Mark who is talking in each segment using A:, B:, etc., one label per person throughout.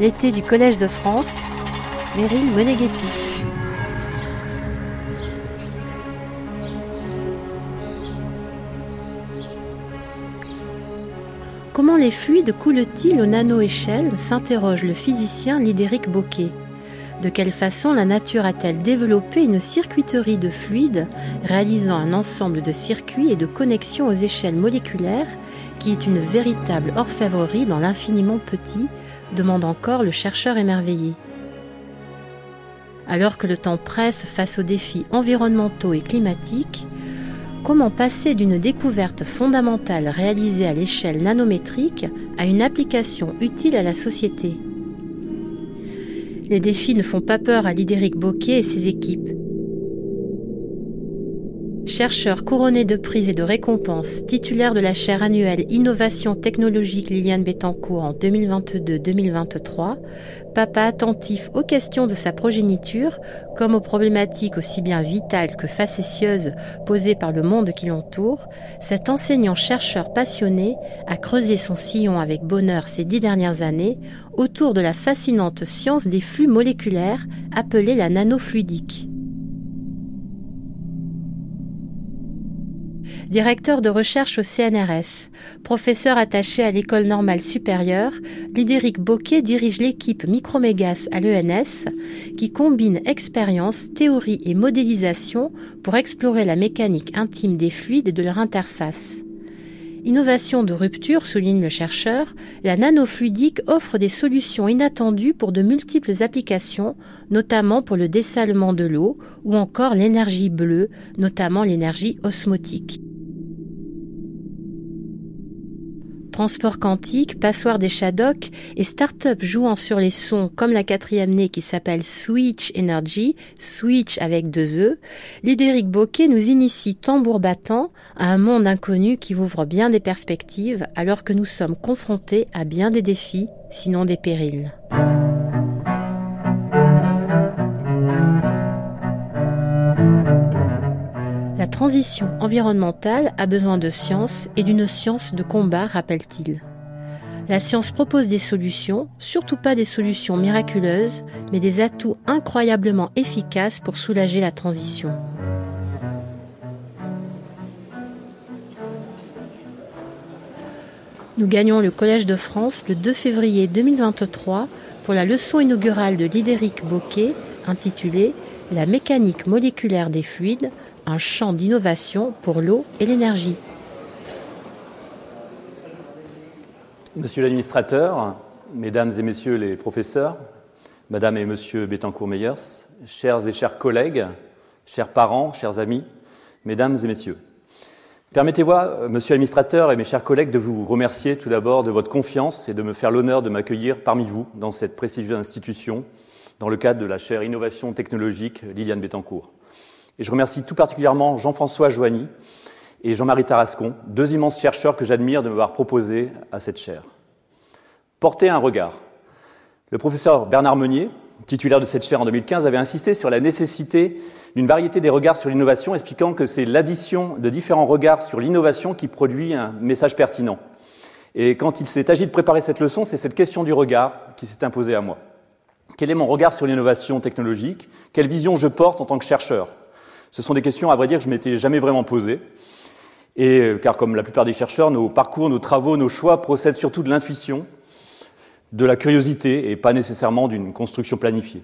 A: L'été du Collège de France, Meryl Moneghetti. Comment les fluides coulent-ils aux nano-échelle s'interroge le physicien Lidéric Bocquet. De quelle façon la nature a-t-elle développé une circuiterie de fluides réalisant un ensemble de circuits et de connexions aux échelles moléculaires qui est une véritable orfèvrerie dans l'infiniment petit demande encore le chercheur émerveillé. Alors que le temps presse face aux défis environnementaux et climatiques, comment passer d'une découverte fondamentale réalisée à l'échelle nanométrique à une application utile à la société? Les défis ne font pas peur à Lidéric Bocquet et ses équipes. Chercheur couronné de prix et de récompenses, titulaire de la chaire annuelle Innovation technologique Liliane Bettencourt en 2022-2023, papa attentif aux questions de sa progéniture, comme aux problématiques aussi bien vitales que facétieuses posées par le monde qui l'entoure, cet enseignant-chercheur passionné a creusé son sillon avec bonheur ces dix dernières années autour de la fascinante science des flux moléculaires appelée la nanofluidique. Directeur de recherche au CNRS, professeur attaché à l'école normale supérieure, Lidéric Bocquet dirige l'équipe Micromégas à l'ENS qui combine expérience, théorie et modélisation pour explorer la mécanique intime des fluides et de leur interface. Innovation de rupture, souligne le chercheur, la nanofluidique offre des solutions inattendues pour de multiples applications, notamment pour le dessalement de l'eau ou encore l'énergie bleue, notamment l'énergie osmotique. Transport quantique, passoire des Shadocks et start-up jouant sur les sons comme la quatrième née qui s'appelle Switch Energy, Switch avec deux E, Lidéric Bocquet nous initie tambour battant à un monde inconnu qui ouvre bien des perspectives alors que nous sommes confrontés à bien des défis, sinon des périls. La transition environnementale a besoin de science et d'une science de combat, rappelle-t-il. La science propose des solutions, surtout pas des solutions miraculeuses, mais des atouts incroyablement efficaces pour soulager la transition. Nous gagnons le Collège de France le 2 février 2023 pour la leçon inaugurale de Lidéric Bocquet intitulée La mécanique moléculaire des fluides un champ d'innovation pour l'eau et l'énergie.
B: Monsieur l'administrateur, mesdames et messieurs les professeurs, madame et monsieur Bettencourt-Meyers, chers et chers collègues, chers parents, chers amis, mesdames et messieurs. Permettez-moi, monsieur l'administrateur et mes chers collègues, de vous remercier tout d'abord de votre confiance et de me faire l'honneur de m'accueillir parmi vous dans cette prestigieuse institution dans le cadre de la chaire Innovation technologique Liliane Bettencourt. Et je remercie tout particulièrement Jean-François Joigny et Jean-Marie Tarascon, deux immenses chercheurs que j'admire de m'avoir proposé à cette chaire. Porter un regard. Le professeur Bernard Meunier, titulaire de cette chaire en 2015, avait insisté sur la nécessité d'une variété des regards sur l'innovation, expliquant que c'est l'addition de différents regards sur l'innovation qui produit un message pertinent. Et quand il s'est agi de préparer cette leçon, c'est cette question du regard qui s'est imposée à moi. Quel est mon regard sur l'innovation technologique? Quelle vision je porte en tant que chercheur? Ce sont des questions, à vrai dire, que je m'étais jamais vraiment posées. Et, euh, car comme la plupart des chercheurs, nos parcours, nos travaux, nos choix procèdent surtout de l'intuition, de la curiosité et pas nécessairement d'une construction planifiée.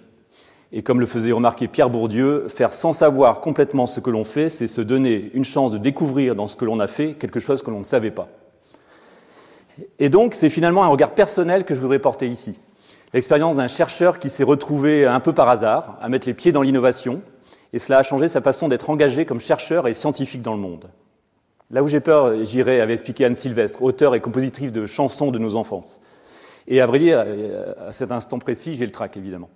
B: Et comme le faisait remarquer Pierre Bourdieu, faire sans savoir complètement ce que l'on fait, c'est se donner une chance de découvrir dans ce que l'on a fait quelque chose que l'on ne savait pas. Et donc, c'est finalement un regard personnel que je voudrais porter ici. L'expérience d'un chercheur qui s'est retrouvé un peu par hasard à mettre les pieds dans l'innovation, et cela a changé sa façon d'être engagé comme chercheur et scientifique dans le monde. Là où j'ai peur, j'irai, avait expliqué Anne Sylvestre, auteure et compositrice de chansons de nos enfances. Et à vrai dire, à cet instant précis, j'ai le trac, évidemment.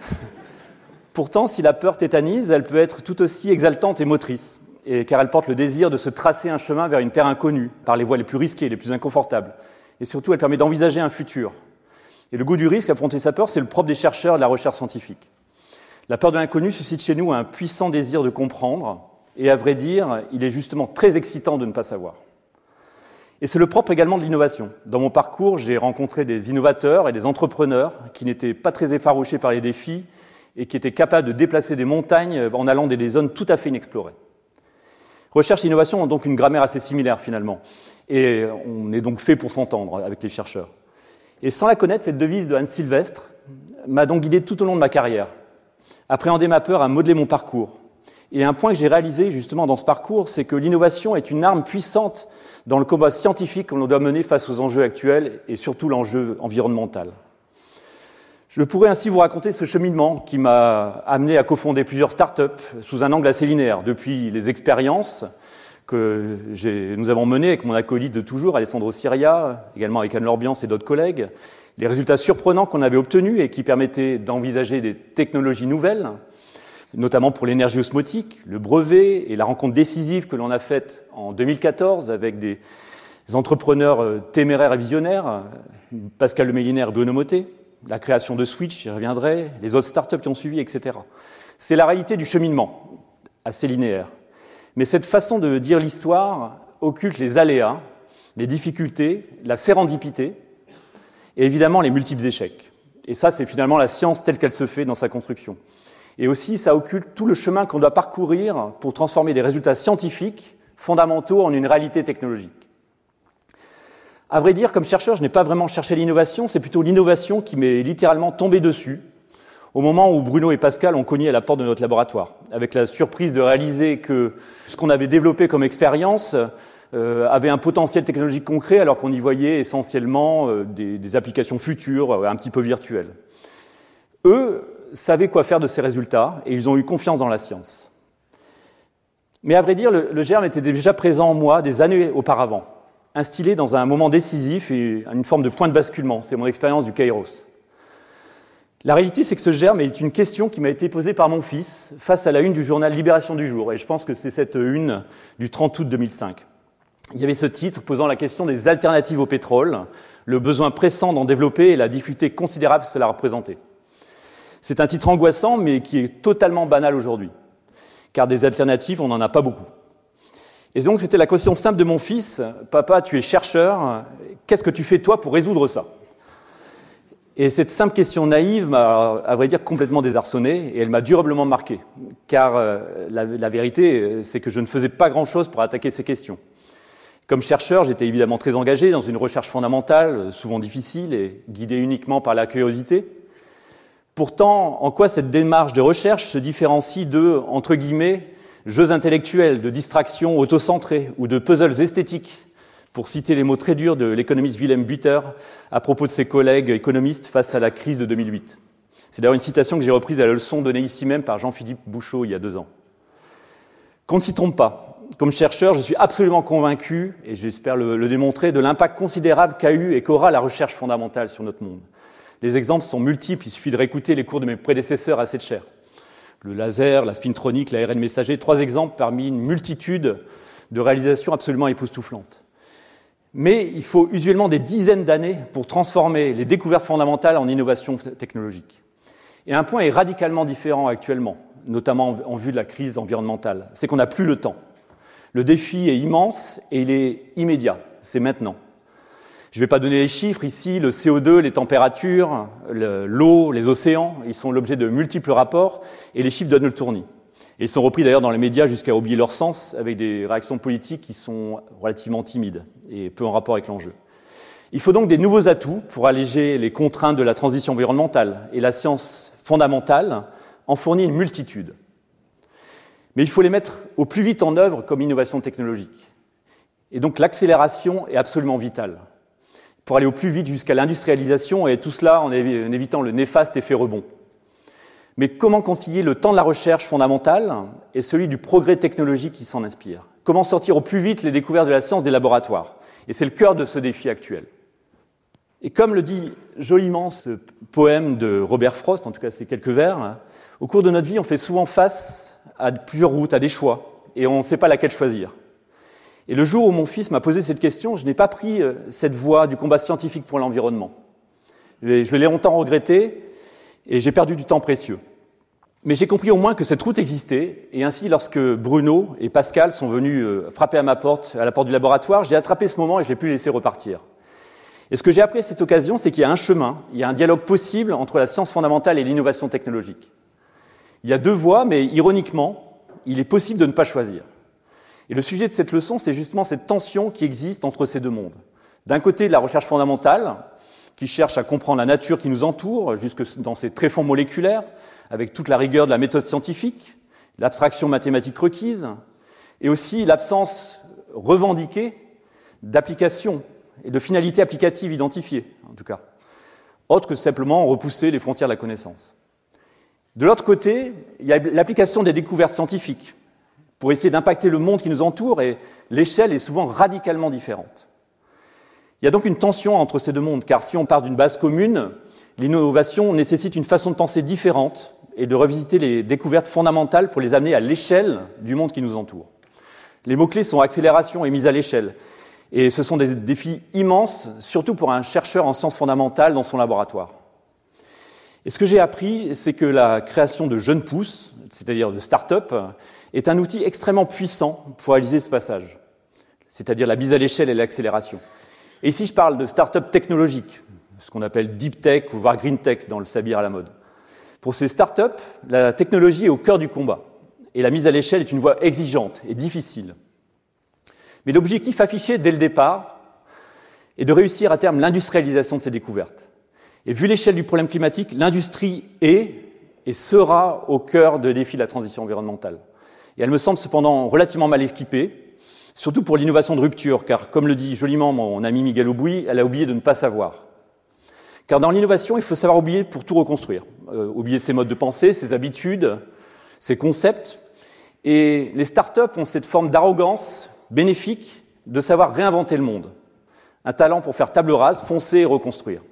B: Pourtant, si la peur tétanise, elle peut être tout aussi exaltante et motrice, car elle porte le désir de se tracer un chemin vers une terre inconnue, par les voies les plus risquées, les plus inconfortables. Et surtout, elle permet d'envisager un futur. Et le goût du risque, affronter sa peur, c'est le propre des chercheurs de la recherche scientifique. La peur de l'inconnu suscite chez nous un puissant désir de comprendre, et à vrai dire, il est justement très excitant de ne pas savoir. Et c'est le propre également de l'innovation. Dans mon parcours, j'ai rencontré des innovateurs et des entrepreneurs qui n'étaient pas très effarouchés par les défis et qui étaient capables de déplacer des montagnes en allant dans des zones tout à fait inexplorées. Recherche et innovation ont donc une grammaire assez similaire finalement. Et on est donc fait pour s'entendre avec les chercheurs. Et sans la connaître, cette devise de Anne Sylvestre m'a donc guidé tout au long de ma carrière. Appréhender ma peur à modeler mon parcours. Et un point que j'ai réalisé justement dans ce parcours, c'est que l'innovation est une arme puissante dans le combat scientifique que l'on doit mener face aux enjeux actuels et surtout l'enjeu environnemental. Je pourrais ainsi vous raconter ce cheminement qui m'a amené à cofonder plusieurs startups sous un angle assez linéaire, depuis les expériences que nous avons menées avec mon acolyte de toujours, Alessandro Siria, également avec Anne Lorbiance et d'autres collègues, les résultats surprenants qu'on avait obtenus et qui permettaient d'envisager des technologies nouvelles, notamment pour l'énergie osmotique, le brevet et la rencontre décisive que l'on a faite en 2014 avec des entrepreneurs euh, téméraires et visionnaires, Pascal Lemélinaire et Bruno la création de Switch, j'y reviendrai, les autres startups qui ont suivi, etc. C'est la réalité du cheminement, assez linéaire. Mais cette façon de dire l'histoire occulte les aléas, les difficultés, la sérendipité et évidemment les multiples échecs. Et ça, c'est finalement la science telle qu'elle se fait dans sa construction. Et aussi, ça occulte tout le chemin qu'on doit parcourir pour transformer des résultats scientifiques fondamentaux en une réalité technologique. À vrai dire, comme chercheur, je n'ai pas vraiment cherché l'innovation, c'est plutôt l'innovation qui m'est littéralement tombée dessus au moment où Bruno et Pascal ont cogné à la porte de notre laboratoire, avec la surprise de réaliser que ce qu'on avait développé comme expérience avait un potentiel technologique concret, alors qu'on y voyait essentiellement euh, des, applications futures, euh, un petit peu virtuelles. Eux savaient quoi faire de ces résultats et ils ont eu confiance dans la science. Mais à vrai dire, le germe était déjà présent en moi des années auparavant instillé dans un moment décisif et une forme de point de basculement. C'est mon expérience du Kairos. La réalité, c'est que ce germe est une question qui m'a été posée par mon fils face à la une du journal Libération du jour. Et je pense que c'est cette une du 30 août 2005. Il y avait ce titre posant la question des alternatives au pétrole, le besoin pressant d'en développer et la difficulté considérable que cela représentait. C'est un titre angoissant, mais qui est totalement banal aujourd'hui. Car des alternatives, on n'en a pas beaucoup. Et donc c'était la question simple de mon fils, papa, tu es chercheur, qu'est-ce que tu fais toi pour résoudre ça? Et cette simple question naïve m'a, à vrai dire, complètement désarçonné et elle m'a durablement marqué. Car euh, la, la, vérité, c'est que je ne faisais pas grand-chose pour attaquer ces questions. Comme chercheur, j'étais évidemment très engagé dans une recherche fondamentale, souvent difficile et guidée uniquement par la curiosité. Pourtant, en quoi cette démarche de recherche se différencie de, entre guillemets, jeux intellectuels, de distractions autocentrées ou de puzzles esthétiques, pour citer les mots très durs de l'économiste Willem Buter à propos de ses collègues économistes face à la crise de 2008. C'est d'ailleurs une citation que j'ai reprise à la leçon donnée ici même par Jean-Philippe Bouchot il y a deux ans. Qu'on ne s'y trompe pas. Comme chercheur, je suis absolument convaincu, et j'espère le, démontrer, de l'impact considérable qu'a eu et qu'aura la recherche fondamentale sur notre monde. Les exemples sont multiples, il suffit de réécouter les cours de mes prédécesseurs à cette chaire le laser, la spintronique, l'ARN messager, trois exemples parmi une multitude de réalisations absolument époustouflantes. Mais il faut usuellement des dizaines d'années pour transformer les découvertes fondamentales en innovations technologiques. Et un point est radicalement différent actuellement, notamment en vue de la crise environnementale, c'est qu'on n'a plus le temps. Le défi est immense et il est immédiat, c'est maintenant. Je ne vais pas donner les chiffres ici, le CO2, les températures, l'eau, les océans, ils sont l'objet de multiples rapports et les chiffres donnent le tournis. Ils sont repris d'ailleurs dans les médias jusqu'à oublier leur sens avec des réactions politiques qui sont relativement timides et peu en rapport avec l'enjeu. Il faut donc des nouveaux atouts pour alléger les contraintes de la transition environnementale et la science fondamentale en fournit une multitude. Mais il faut les mettre au plus vite en œuvre comme innovation technologique. Et donc l'accélération est absolument vitale pour aller au plus vite jusqu'à l'industrialisation et tout cela en évitant le néfaste effet rebond. Mais comment concilier le temps de la recherche fondamentale et celui du progrès technologique qui s'en inspire? Comment sortir au plus vite les découvertes de la science des laboratoires? Et c'est le cœur de ce défi actuel. Et comme le dit joliment ce poème de Robert Frost, en tout cas c'est quelques vers, au cours de notre vie, on fait souvent face à plusieurs routes, à des choix, et on ne sait pas laquelle choisir. Et le jour où mon fils m'a posé cette question, je n'ai pas pris euh, cette voie du combat scientifique pour l'environnement. Je l'ai longtemps regretté et j'ai perdu du temps précieux. Mais j'ai compris au moins que cette route existait, et ainsi, lorsque Bruno et Pascal sont venus euh, frapper à ma porte, à la porte du laboratoire, j'ai attrapé ce moment et je l'ai pu laisser repartir. Et ce que j'ai appris à cette occasion, c'est qu'il y a un chemin, il y a un dialogue possible entre la science fondamentale et l'innovation technologique. Il y a deux voies, mais ironiquement, il est possible de ne pas choisir. Et le sujet de cette leçon, c'est justement cette tension qui existe entre ces deux mondes. D'un côté, la recherche fondamentale, qui cherche à comprendre la nature qui nous entoure, jusque dans ses tréfonds moléculaires, avec toute la rigueur de la méthode scientifique, l'abstraction mathématique requise, et aussi l'absence revendiquée d'application et de finalités applicatives identifiées, en tout cas, autre que simplement repousser les frontières de la connaissance. De l'autre côté, il y a l'application des découvertes scientifiques pour essayer d'impacter le monde qui nous entoure, et l'échelle est souvent radicalement différente. Il y a donc une tension entre ces deux mondes, car si on part d'une base commune, l'innovation nécessite une façon de penser différente et de revisiter les découvertes fondamentales pour les amener à l'échelle du monde qui nous entoure. Les mots-clés sont accélération et mise à l'échelle. Et ce sont des défis immenses, surtout pour un chercheur en sciences fondamentales dans son laboratoire. Et ce que j'ai appris, c'est que la création de jeunes pousses, c'est-à-dire de start-up, est un outil extrêmement puissant pour réaliser ce passage, c'est-à-dire la mise à l'échelle et l'accélération. Et ici, je parle de start-up technologiques, ce qu'on appelle deep tech ou voire green tech dans le sabir à la mode. Pour ces start-up, la technologie est au cœur du combat, et la mise à l'échelle est une voie exigeante et difficile. Mais l'objectif affiché dès le départ est de réussir à terme l'industrialisation de ces découvertes. Et vu l'échelle du problème climatique, l'industrie est et sera au cœur des défis de la transition environnementale. Et elle me semble cependant relativement mal équipée, surtout pour l'innovation de rupture, car comme le dit joliment mon ami Miguel Aubouy, elle a oublié de ne pas savoir. Car dans l'innovation, il faut savoir oublier pour tout reconstruire. Euh, oublier ses modes de pensée, ses habitudes, ses concepts. Et les startups ont cette forme d'arrogance bénéfique de savoir réinventer le monde. Un talent pour faire table rase, foncer et reconstruire.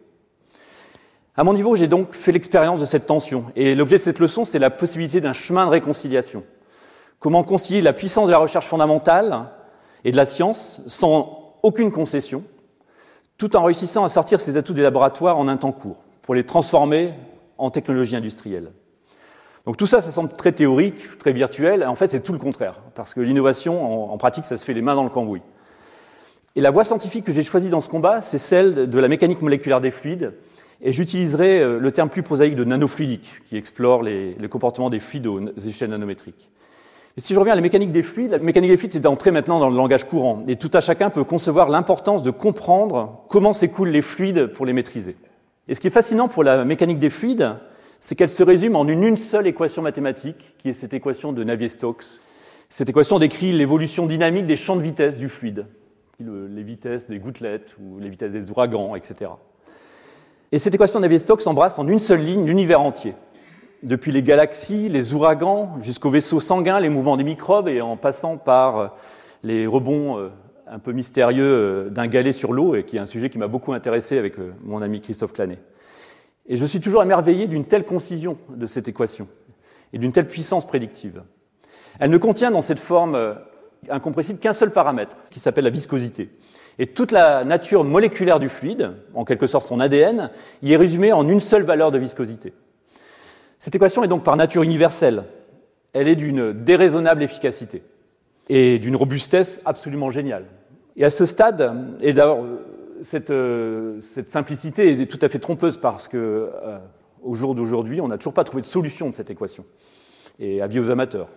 B: À mon niveau, j'ai donc fait l'expérience de cette tension. Et l'objet de cette leçon, c'est la possibilité d'un chemin de réconciliation. Comment concilier la puissance de la recherche fondamentale et de la science sans aucune concession, tout en réussissant à sortir ces atouts des laboratoires en un temps court, pour les transformer en technologie industrielle. Donc tout ça, ça semble très théorique, très virtuel. En fait, c'est tout le contraire, parce que l'innovation, en, pratique, ça se fait les mains dans le cambouis. Et la voie scientifique que j'ai choisie dans ce combat, c'est celle de la mécanique moléculaire des fluides, et j'utiliserai euh, le terme plus prosaïque de nanofluidique, qui explore les, comportements des fluides aux échelles nanométriques. Et si je reviens à la mécanique des fluides, la mécanique des fluides est entrée maintenant dans le langage courant, et tout à chacun peut concevoir l'importance de comprendre comment s'écoulent les fluides pour les maîtriser. Et ce qui est fascinant pour la mécanique des fluides, c'est qu'elle se résume en une, seule équation mathématique, qui est cette équation de Navier-Stokes. Cette équation décrit l'évolution dynamique des champs de vitesse du fluide, les vitesses des gouttelettes ou les vitesses des ouragans, etc. Et cette équation Navier-Stokes embrasse en une seule ligne l'univers entier, depuis les galaxies, les ouragans, jusqu'aux vaisseaux sanguins, les mouvements des microbes, et en passant par euh, les rebonds euh, un peu mystérieux euh, d'un galet sur l'eau, et qui est un sujet qui m'a beaucoup intéressé avec mon ami Christophe Clanet. Et je suis toujours émerveillé d'une telle concision de cette équation et d'une telle puissance prédictive. Elle ne contient dans cette forme incompressible qu'un seul paramètre, qui s'appelle la viscosité. Et toute la nature moléculaire du fluide, en quelque sorte son ADN, y est résumée en une seule valeur de viscosité. Cette équation est donc par nature universelle. Elle est d'une déraisonnable efficacité et d'une robustesse absolument géniale. Et à ce stade, et euh, cette, simplicité est tout à fait trompeuse parce que euh, au jour d'aujourd'hui, on n'a toujours pas trouvé de solution de cette équation. Et avis aux amateurs.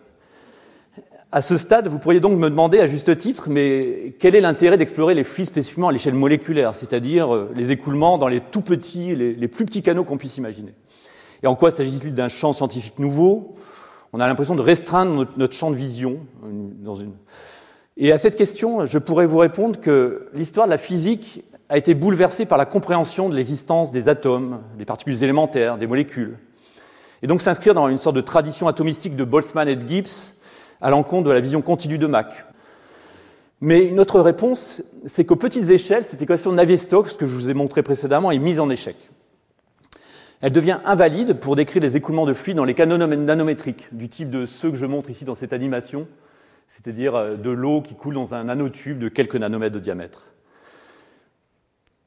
B: À ce stade, vous pourriez donc me demander à juste titre, mais quel est l'intérêt d'explorer les fluides spécifiquement à l'échelle moléculaire, c'est-à-dire euh, les écoulements dans les tout petits, les, plus petits canaux qu'on puisse imaginer? Et en quoi s'agit-il d'un champ scientifique nouveau? On a l'impression de restreindre notre, notre, champ de vision dans une. Et à cette question, je pourrais vous répondre que l'histoire de la physique a été bouleversé par la compréhension de l'existence des atomes, des particules élémentaires, des molécules. Et donc s'inscrire dans une sorte de tradition atomistique de Boltzmann et de Gibbs à l'encontre de la vision continue de Mach. Mais une autre réponse, c'est qu'aux petites échelles, cette équation de Navier-Stokes que je vous ai montrée précédemment est mise en échec. Elle devient invalide pour décrire les écoulements de fluide dans les canaux nanométriques, du type de ceux que je montre ici dans cette animation, c'est-à-dire euh, de l'eau qui coule dans un nanotube de quelques nanomètres de diamètre.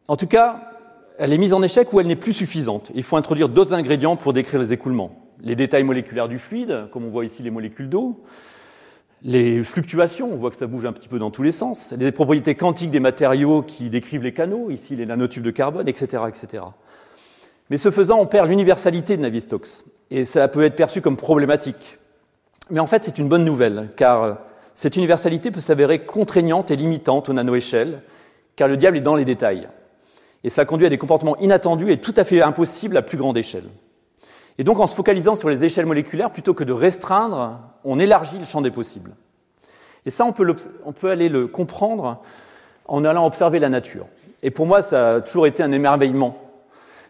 B: En tout cas, elle est mise en échec ou elle n'est plus suffisante. Il faut introduire d'autres ingrédients pour décrire les écoulements. les détails moléculaires du fluide, comme on voit ici les molécules d'eau, les fluctuations, on voit que ça bouge un petit peu dans tous les sens, les propriétés quantiques des matériaux qui décrivent les canaux, ici les nanotubes de carbone, etc. etc. Mais ce faisant, on perd l'universalité de Navier-Stokes, et ça peut être perçu comme problématique. Mais en fait, c'est une bonne nouvelle, car cette universalité peut s'avérer contraignante et limitante aux nanoéchelles, car le diable est dans les détails. Et cela conduit à des comportements inattendus et tout à fait impossibles à plus grande échelle. Et donc, en se focalisant sur les échelles moléculaires, plutôt que de restreindre, on élargit le champ des possibles. Et ça, on peut, aller le comprendre en allant observer la nature. Et pour moi, ça a toujours été un émerveillement.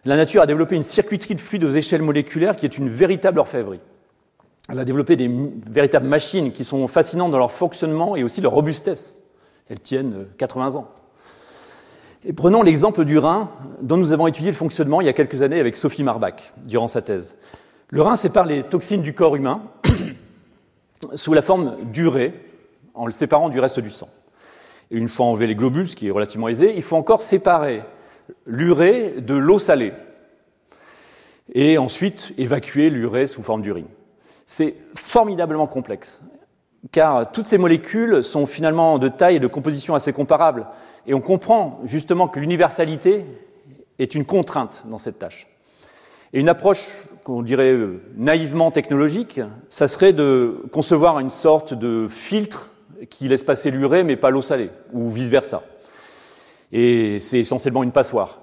B: La nature a développé une circuiterie de fluide aux échelles moléculaires qui est une véritable orfèvrerie. Elle a développé des véritables machines qui sont fascinantes dans leur fonctionnement et aussi leur robustesse. Elles tiennent 80 euh, ans. Prenons l'exemple du rein, dont nous avons étudié le fonctionnement il y a quelques années avec Sophie Marbach, durant sa thèse. Le rein sépare les toxines du corps humain sous la forme d'urée, en le séparant du reste du sang. Et une fois enlevé les globules, ce qui est relativement aisé, il faut encore séparer l'urée de l'eau salée. Et ensuite évacuer l'urée sous forme d'urine. C'est formidablement complexe, car toutes ces molécules sont finalement de taille et de composition assez comparables, et on comprend justement que l'universalité est une contrainte dans cette tâche. Et une approche qu'on dirait euh, naïvement technologique, ça serait de concevoir une sorte de filtre qui laisse passer l'urée mais pas l'eau salée, ou vice-versa. Et c'est essentiellement une passoire.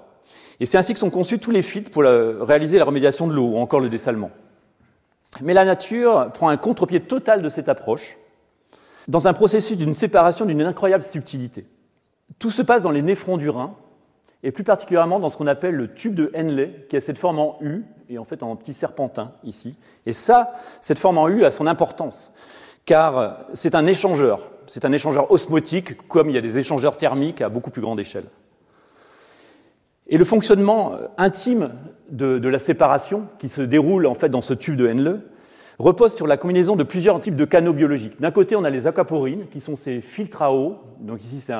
B: Et c'est ainsi que sont conçus tous les filtres pour réaliser la remédiation de l'eau ou encore le dessalement. Mais la nature prend un contre-pied total de cette approche dans un processus d'une séparation d'une incroyable subtilité. Tout se passe dans les néphrons du rein, et plus particulièrement dans ce qu'on appelle le tube de Henle, qui a cette forme en U, et en fait en petit serpentin ici. Et ça, cette forme en U a son importance, car c'est un échangeur. C'est un échangeur osmotique, comme il y a des échangeurs thermiques à beaucoup plus grande échelle. Et le fonctionnement intime de, la séparation, qui se déroule en fait dans ce tube de Henle, repose sur la combinaison de plusieurs types de canaux biologiques. D'un côté, on a les aquaporines, qui sont ces filtres à eau. Donc ici, c'est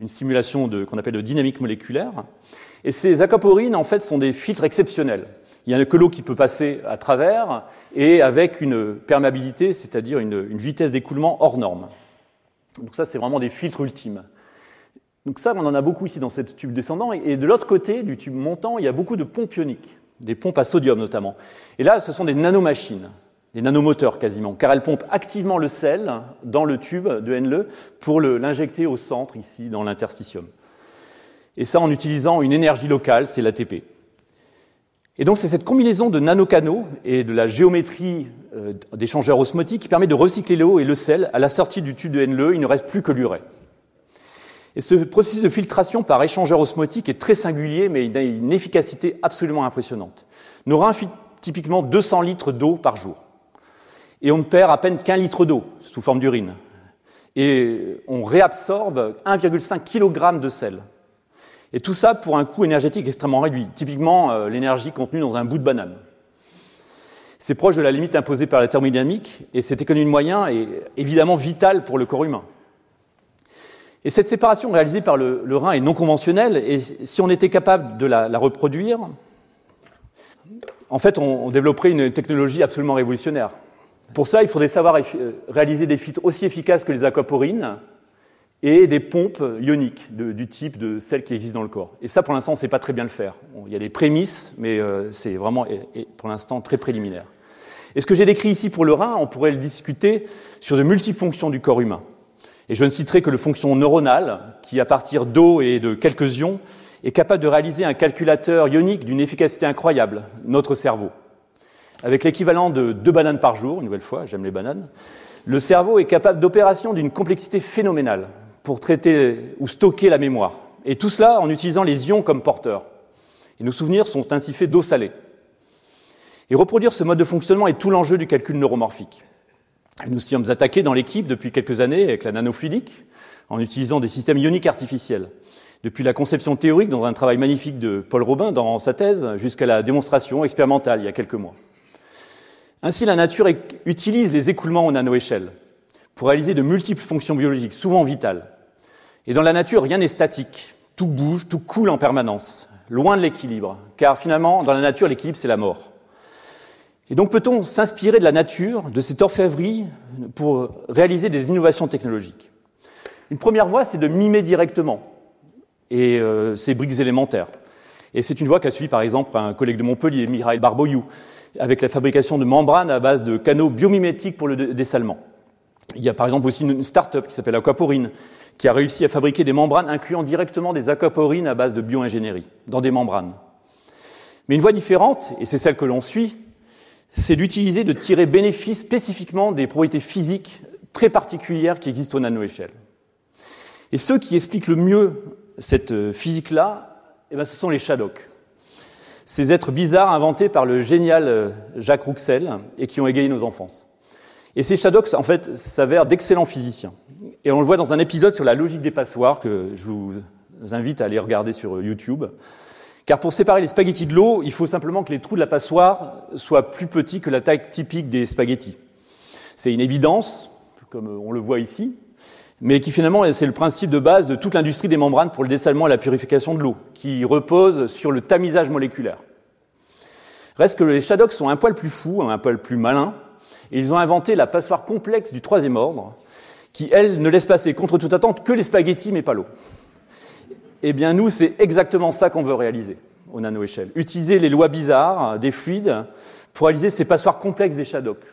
B: une simulation qu'on appelle de dynamique moléculaire. Et ces aquaporines, en fait, sont des filtres exceptionnels. Il n'y a que l'eau qui peut passer à travers et avec une perméabilité, c'est-à-dire une, une vitesse d'écoulement hors norme. Donc ça, c'est vraiment des filtres ultimes. Donc ça, on en a beaucoup ici dans ce tube descendant. Et de l'autre côté du tube montant, il y a beaucoup de pompes ioniques, des pompes à sodium notamment. Et là, ce sont des nanomachines, des nanomoteurs quasiment, car elles pompent activement le sel dans le tube de Henle pour l'injecter au centre, ici, dans l'interstitium. Et ça en utilisant une énergie locale, c'est l'ATP. Et donc c'est cette combinaison de nanocanaux et de la géométrie euh, d'échangeurs osmotiques qui permet de recycler l'eau et le sel à la sortie du tube de Henle, il ne reste plus que l'urée. Et ce processus de filtration par échangeur osmotique est très singulier, mais il a une efficacité absolument impressionnante. Nos reins filtrent typiquement 200 litres d'eau par jour. Et on ne perd à peine qu'un litre d'eau sous forme d'urine. Et on réabsorbe 1,5 kg de sel. Et tout ça pour un coût énergétique extrêmement réduit, typiquement euh, l'énergie contenue dans un bout de banane. C'est proche de la limite imposée par la thermodynamique, et cette économie de moyens est évidemment vitale pour le corps humain. Et cette séparation réalisée par le, rein est non conventionnelle, et si on était capable de la, reproduire, en fait, on, développerait une technologie absolument révolutionnaire. Pour ça, il faudrait savoir réaliser des filtres aussi efficaces que les aquaporines et des pompes ioniques du type de celles qui existent dans le corps. Et ça, pour l'instant, on ne sait pas très bien le faire. il y a des prémices, mais euh, c'est vraiment, pour l'instant, très préliminaire. Et ce que j'ai décrit ici pour le rein, on pourrait le discuter sur de multiples fonctions du corps humain. Et je ne citerai que le fonction neuronale, qui, à partir d'eau et de quelques ions, est capable de réaliser un calculateur ionique d'une efficacité incroyable, notre cerveau. Avec l'équivalent de deux bananes par jour, une nouvelle fois, j'aime les bananes, le cerveau est capable d'opérations d'une complexité phénoménale pour traiter ou stocker la mémoire. Et tout cela en utilisant les ions comme porteurs. Et nos souvenirs sont ainsi faits d'eau salée. Et reproduire ce mode de fonctionnement est tout l'enjeu du calcul neuromorphique. Nous sommes attaqués dans l'équipe depuis quelques années avec la nanofluidique, en utilisant des systèmes ioniques artificiels. Depuis la conception théorique, dans un travail magnifique de Paul Robin dans sa thèse, jusqu'à la démonstration expérimentale il y a quelques mois. Ainsi, la nature utilise les écoulements aux nanoéchelles pour réaliser de multiples fonctions biologiques, souvent vitales. Et dans la nature, rien n'est statique. Tout bouge, tout coule en permanence, loin de l'équilibre. Car finalement, dans la nature, l'équilibre, c'est la mort. Et donc peut-on s'inspirer de la nature, de cette orfèvrerie, pour réaliser des innovations technologiques? Une première voie, c'est de mimer directement euh, ces briques élémentaires. Et c'est une voie qu'a suivi par exemple un collègue de Montpellier, Mihail Barboyou, avec la fabrication de membranes à base de canaux biomimétiques pour le dessalement. Il y a par exemple aussi une start-up qui s'appelle Aquaporine, qui a réussi à fabriquer des membranes incluant directement des aquaporines à base de bioingénierie dans des membranes. Mais une voie différente, et c'est celle que l'on suit, c'est d'utiliser, de tirer bénéfice spécifiquement des propriétés physiques très particulières qui existent au nanoéchelle. Et ceux qui expliquent le mieux cette euh, physique-là, eh ben, ce sont les Shadocks. Ces êtres bizarres inventés par le génial euh, Jacques Rouxel et qui ont égayé nos enfances. Et ces Shadocks, en fait, s'avèrent d'excellents physiciens. Et on le voit dans un épisode sur la logique des passoires que je vous invite à aller regarder sur YouTube. Car pour séparer les spaghettis de l'eau, il faut simplement que les trous de la passoire soient plus petits que la taille typique des spaghettis. C'est une évidence, comme on le voit ici, mais qui finalement c'est le principe de base de toute l'industrie des membranes pour le dessalement et la purification de l'eau, qui repose sur le tamisage moléculaire. Reste que les Shadocks sont un poil plus fous, un poil plus malins, et ils ont inventé la passoire complexe du troisième ordre, qui, elle, ne laisse passer contre toute attente que les spaghettis, mais pas l'eau. Eh bien, nous, c'est exactement ça qu'on veut réaliser au nanoéchelle. Utiliser les lois bizarres des fluides pour réaliser ces passoires complexes des Shadocks.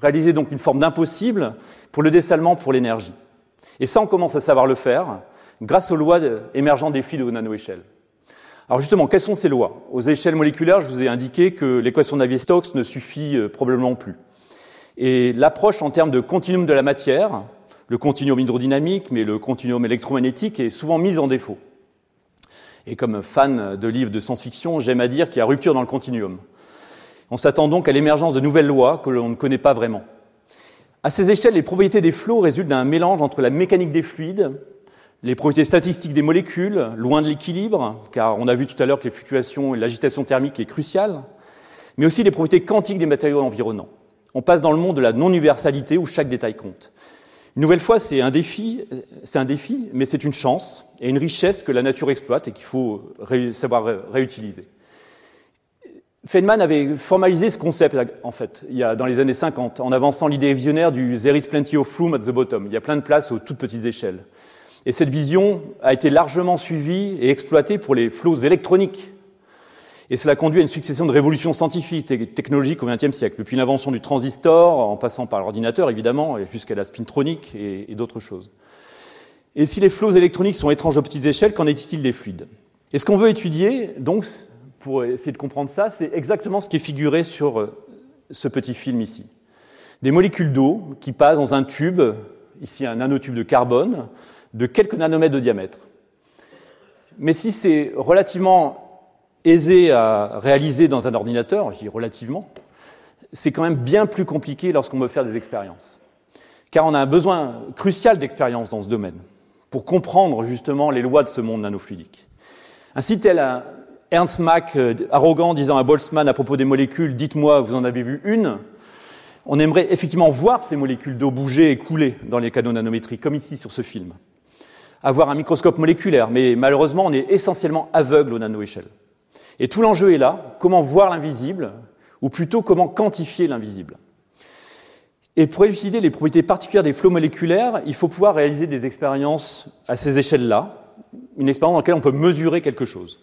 B: Réaliser donc une forme d'impossible pour le dessalement, pour l'énergie. Et ça, on commence à savoir le faire grâce aux lois émergentes des fluides au nanoéchelle. Alors justement, quelles sont ces lois? Aux échelles moléculaires, je vous ai indiqué que l'équation Navier-Stokes ne suffit euh, probablement plus. Et l'approche en termes de continuum de la matière, le continuum hydrodynamique, mais le continuum électromagnétique, est souvent mise en défaut. Et comme fan de livres de science-fiction, j'aime à dire qu'il y a rupture dans le continuum. On s'attend donc à l'émergence de nouvelles lois que l'on ne connaît pas vraiment. À ces échelles, les propriétés des flots résultent d'un mélange entre la mécanique des fluides, les propriétés statistiques des molécules, loin de l'équilibre, car on a vu tout à l'heure que les fluctuations et l'agitation thermique est cruciale, mais aussi les propriétés quantiques des matériaux environnants. On passe dans le monde de la non-universalité où chaque détail compte. Une nouvelle fois, c'est un défi, c'est un défi, mais c'est une chance et une richesse que la nature exploite et qu'il faut savoir réutiliser. Feynman avait formalisé ce concept, en fait, il y a, dans les années 50, en avançant l'idée visionnaire du There is plenty of room at the bottom. Il y a plein de places aux toutes petites échelles. Et cette vision a été largement suivie et exploitée pour les flots électroniques. Et cela conduit à une succession de révolutions scientifiques et technologiques au XXe siècle, depuis l'invention du transistor, en passant par l'ordinateur évidemment, jusqu'à la spintronique et, et d'autres choses. Et si les flots électroniques sont étranges aux petites échelles, qu'en est-il des fluides? Et ce qu'on veut étudier, donc, pour essayer de comprendre ça, c'est exactement ce qui est figuré sur euh, ce petit film ici. Des molécules d'eau qui passent dans un tube, ici un nanotube de carbone, de quelques nanomètres de diamètre. Mais si c'est relativement aisé à réaliser dans un ordinateur, je dis relativement, c'est quand même bien plus compliqué lorsqu'on veut faire des expériences. Car on a un besoin crucial d'expérience dans ce domaine pour comprendre justement les lois de ce monde nanofluidique. Ainsi, tel un Ernst Mach, euh, arrogant, disant à Boltzmann à propos des molécules, dites-moi, vous en avez vu une, on aimerait effectivement voir ces molécules d'eau bouger et couler dans les canaux nanométriques, comme ici sur ce film. Avoir un microscope moléculaire, mais malheureusement, on est essentiellement aveugle aux nanoéchelles. Et tout l'enjeu est là, comment voir l'invisible, ou plutôt comment quantifier l'invisible. Et pour élucider les propriétés particulières des flots moléculaires, il faut pouvoir réaliser des expériences à ces échelles-là, une expérience dans laquelle on peut mesurer quelque chose.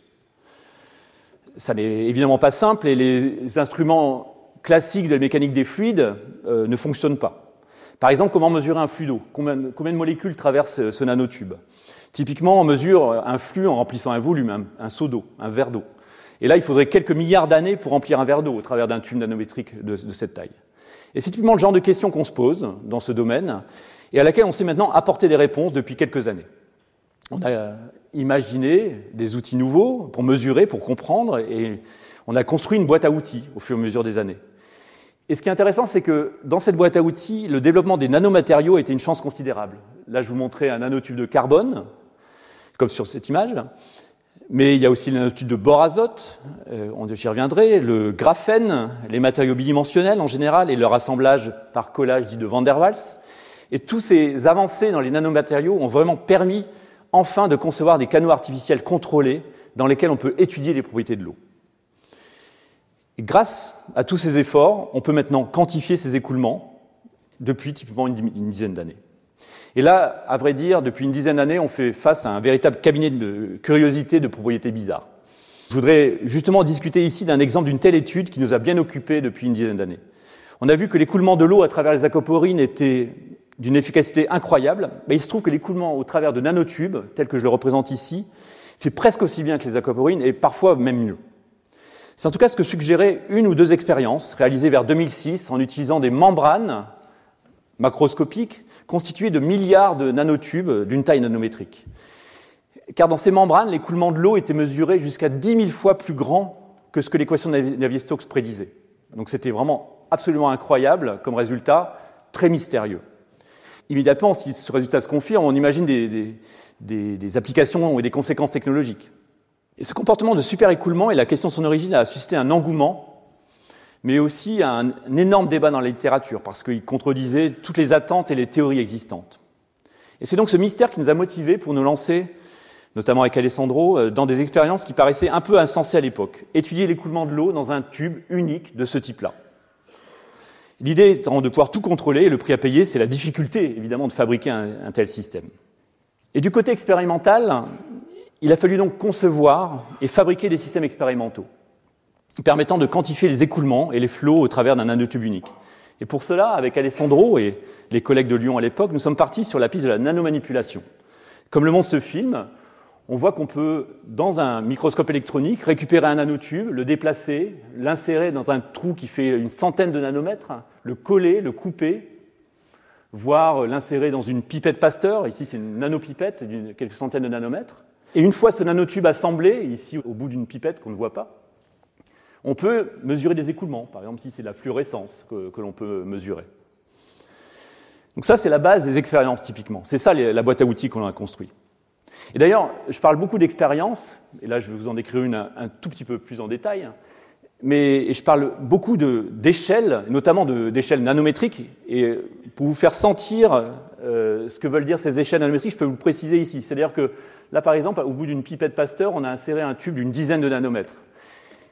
B: Ça n'est évidemment pas simple et les instruments classiques de la mécanique des fluides euh, ne fonctionnent pas. Par exemple, comment mesurer un flux d'eau combien, de molécules traversent ce nanotube? Typiquement, on mesure un flux en remplissant un volume, un, seau d'eau, un verre d'eau. Et là, il faudrait quelques milliards d'années pour remplir un verre d'eau au travers d'un tube nanométrique de cette taille. Et c'est typiquement le genre de questions qu'on se pose dans ce domaine et à laquelle on sait maintenant apporter des réponses depuis quelques années. On a imaginé des outils nouveaux pour mesurer, pour comprendre, et on a construit une boîte à outils au fur et à mesure des années. Et ce qui est intéressant, c'est que dans cette boîte à outils, le développement des nanomatériaux était une chance considérable. Là, je vous montrais un nanotube de carbone, comme sur cette image. Mais il y a aussi le nanotube de bore azote, euh, j'y reviendrai, le graphène, les matériaux bidimensionnels en général et leur assemblage par collage dit de Van der Waals. Et tous ces avancées dans les nanomatériaux ont vraiment permis enfin de concevoir des canaux artificiels contrôlés dans lesquels on peut étudier les propriétés de l'eau. Grâce à tous ces efforts, on peut maintenant quantifier ces écoulements depuis typiquement une dizaine d'années. Et là, à vrai dire, depuis une dizaine d'années, on fait face à un véritable cabinet de curiosité de propriétés bizarres. Je voudrais justement discuter ici d'un exemple d'une telle étude qui nous a bien occupés depuis une dizaine d'années. On a vu que l'écoulement de l'eau à travers les aquaporines était d'une efficacité incroyable. Mais il se trouve que l'écoulement au travers de nanotubes, tel que je le représente ici, fait presque aussi bien que les aquaporines et parfois même mieux. C'est en tout cas ce que suggéraient une ou deux expériences réalisées vers 2006 en utilisant des membranes macroscopiques constituées de milliards de nanotubes d'une taille nanométrique. Car dans ces membranes, l'écoulement de l'eau était mesuré jusqu'à 10 000 fois plus grand que ce que l'équation de Navier-Stokes prédisait. Donc c'était vraiment absolument incroyable comme résultat, très mystérieux. Immédiatement, si ce résultat se confirme, on imagine des, applications et des conséquences technologiques. Et ce comportement de super-écoulement et la question de son origine a suscité un engouement, mais aussi un, énorme débat dans la littérature, parce qu'il contredisait toutes les attentes et les théories existantes. Et c'est donc ce mystère qui nous a motivés pour nous lancer, notamment avec Alessandro, euh, dans des expériences qui paraissaient un peu insensées à l'époque. Étudier l'écoulement de l'eau dans un tube unique de ce type-là. L'idée étant de pouvoir tout contrôler, et le prix à payer, c'est la difficulté, évidemment, de fabriquer un tel système. Et du côté expérimental, il a fallu donc concevoir et fabriquer des systèmes expérimentaux permettant de quantifier les écoulements et les flots au travers d'un nanotube unique. Et pour cela, avec Alessandro et les collègues de Lyon à l'époque, nous sommes partis sur la piste de la nanomanipulation. Comme le montre ce film, on voit qu'on peut, dans un microscope électronique, récupérer un nanotube, le déplacer, l'insérer dans un trou qui fait une centaine de nanomètres, le coller, le couper, voire l'insérer dans une pipette Pasteur. Ici, c'est une nanopipette d'une quelques centaines de nanomètres. Et une fois ce nanotube assemblé, ici au bout d'une pipette qu'on ne voit pas, on peut mesurer des écoulements, par exemple si c'est la fluorescence que, l'on peut mesurer. Donc ça, c'est la base des expériences typiquement. C'est ça la boîte à outils qu'on a construit. Et d'ailleurs, je parle beaucoup d'expériences, et là je vais vous en décrire une un, tout petit peu plus en détail, mais je parle beaucoup d'échelles, notamment d'échelles nanométriques, et pour vous faire sentir euh, ce que veulent dire ces échelles nanométriques, je peux vous le préciser ici. C'est-à-dire que Là, par exemple, au bout d'une pipette Pasteur, on a inséré un tube d'une dizaine de nanomètres.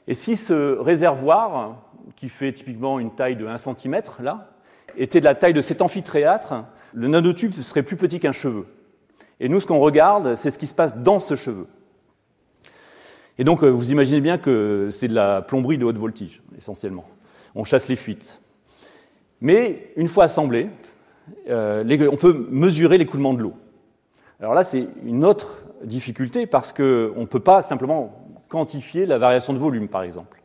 B: Et si ce réservoir, qui fait typiquement une taille de 1 cm, là, était de la taille de cet amphithéâtre, le nanotube serait plus petit qu'un cheveu. Et nous, ce qu'on regarde, c'est ce qui se passe dans ce cheveu. Et donc, euh, vous imaginez bien que c'est de la plomberie de haute voltige, essentiellement. On chasse les fuites. Mais une fois assemblé, euh, on peut mesurer l'écoulement de l'eau. Alors là, c'est une autre difficulté parce qu'on ne peut pas simplement quantifier la variation de volume, par exemple.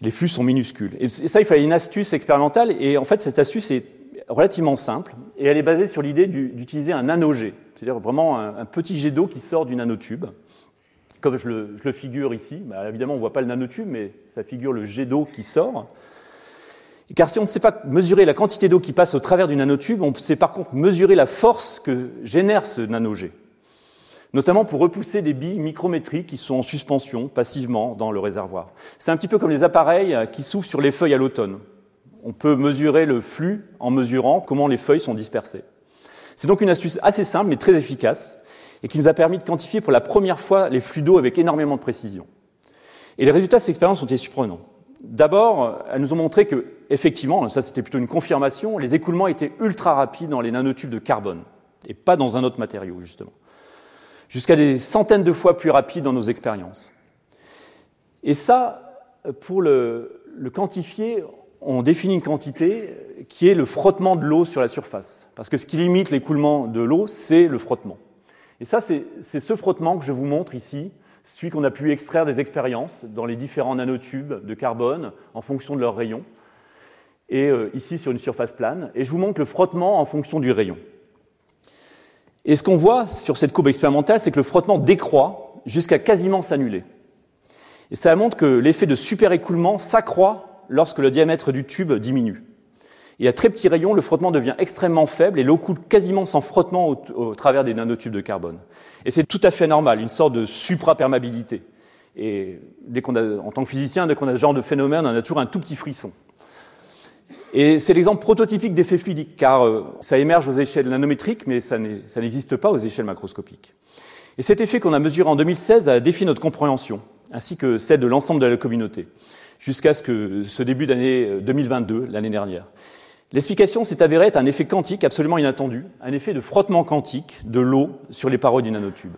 B: Les flux sont minuscules. Et ça, il fallait une astuce expérimentale. Et en fait, cette astuce est relativement simple. Et elle est basée sur l'idée d'utiliser un nanojet, c'est-à-dire vraiment un, petit jet d'eau qui sort du nanotube. Comme je le, figure ici. Bah, évidemment, on ne voit pas le nanotube, mais ça figure le jet d'eau qui sort. Car si on ne sait pas mesurer la quantité d'eau qui passe au travers du nanotube, on sait par contre mesurer la force que génère ce nanojet notamment pour repousser des billes micrométriques qui sont en suspension passivement dans le réservoir. C'est un petit peu comme les appareils qui souffrent sur les feuilles à l'automne. On peut mesurer le flux en mesurant comment les feuilles sont dispersées. C'est donc une astuce assez simple mais très efficace et qui nous a permis de quantifier pour la première fois les flux d'eau avec énormément de précision. Et les résultats de cette expérience ont été surprenants. D'abord, elles nous ont montré que, effectivement, ça c'était plutôt une confirmation, les écoulements étaient ultra rapides dans les nanotubes de carbone et pas dans un autre matériau, justement jusqu'à des centaines de fois plus rapide dans nos expériences. Et ça, pour le, quantifier, on définit une quantité qui est le frottement de l'eau sur la surface. Parce que ce qui limite l'écoulement de l'eau, c'est le frottement. Et ça, c'est ce frottement que je vous montre ici, celui qu'on a pu extraire des expériences dans les différents nanotubes de carbone en fonction de leur rayon. Et euh, ici sur une surface plane. Et je vous montre le frottement en fonction du rayon. Et ce qu'on voit sur cette courbe expérimentale, c'est que le frottement décroît jusqu'à quasiment s'annuler. Et ça montre que l'effet de super-écoulement s'accroît lorsque le diamètre du tube diminue. Et à très petit rayon, le frottement devient extrêmement faible et l'eau coule quasiment sans frottement au, travers des nanotubes de carbone. Et c'est tout à fait normal, une sorte de supraperméabilité. Et dès qu'on a, en tant que physicien, dès qu'on a ce genre de phénomène, on a toujours un tout petit frisson. Et c'est l'exemple prototypique d'effet fluidique, car euh, ça émerge aux échelles nanométriques, mais ça n'existe pas aux échelles macroscopiques. Et cet effet qu'on a mesuré en 2016 a défié notre compréhension. ainsi que celle de l'ensemble de la communauté, jusqu'à ce que ce début d'année 2022, l'année dernière. L'explication s'est avérée être un effet quantique absolument inattendu, un effet de frottement quantique de l'eau sur les parois du nanotube.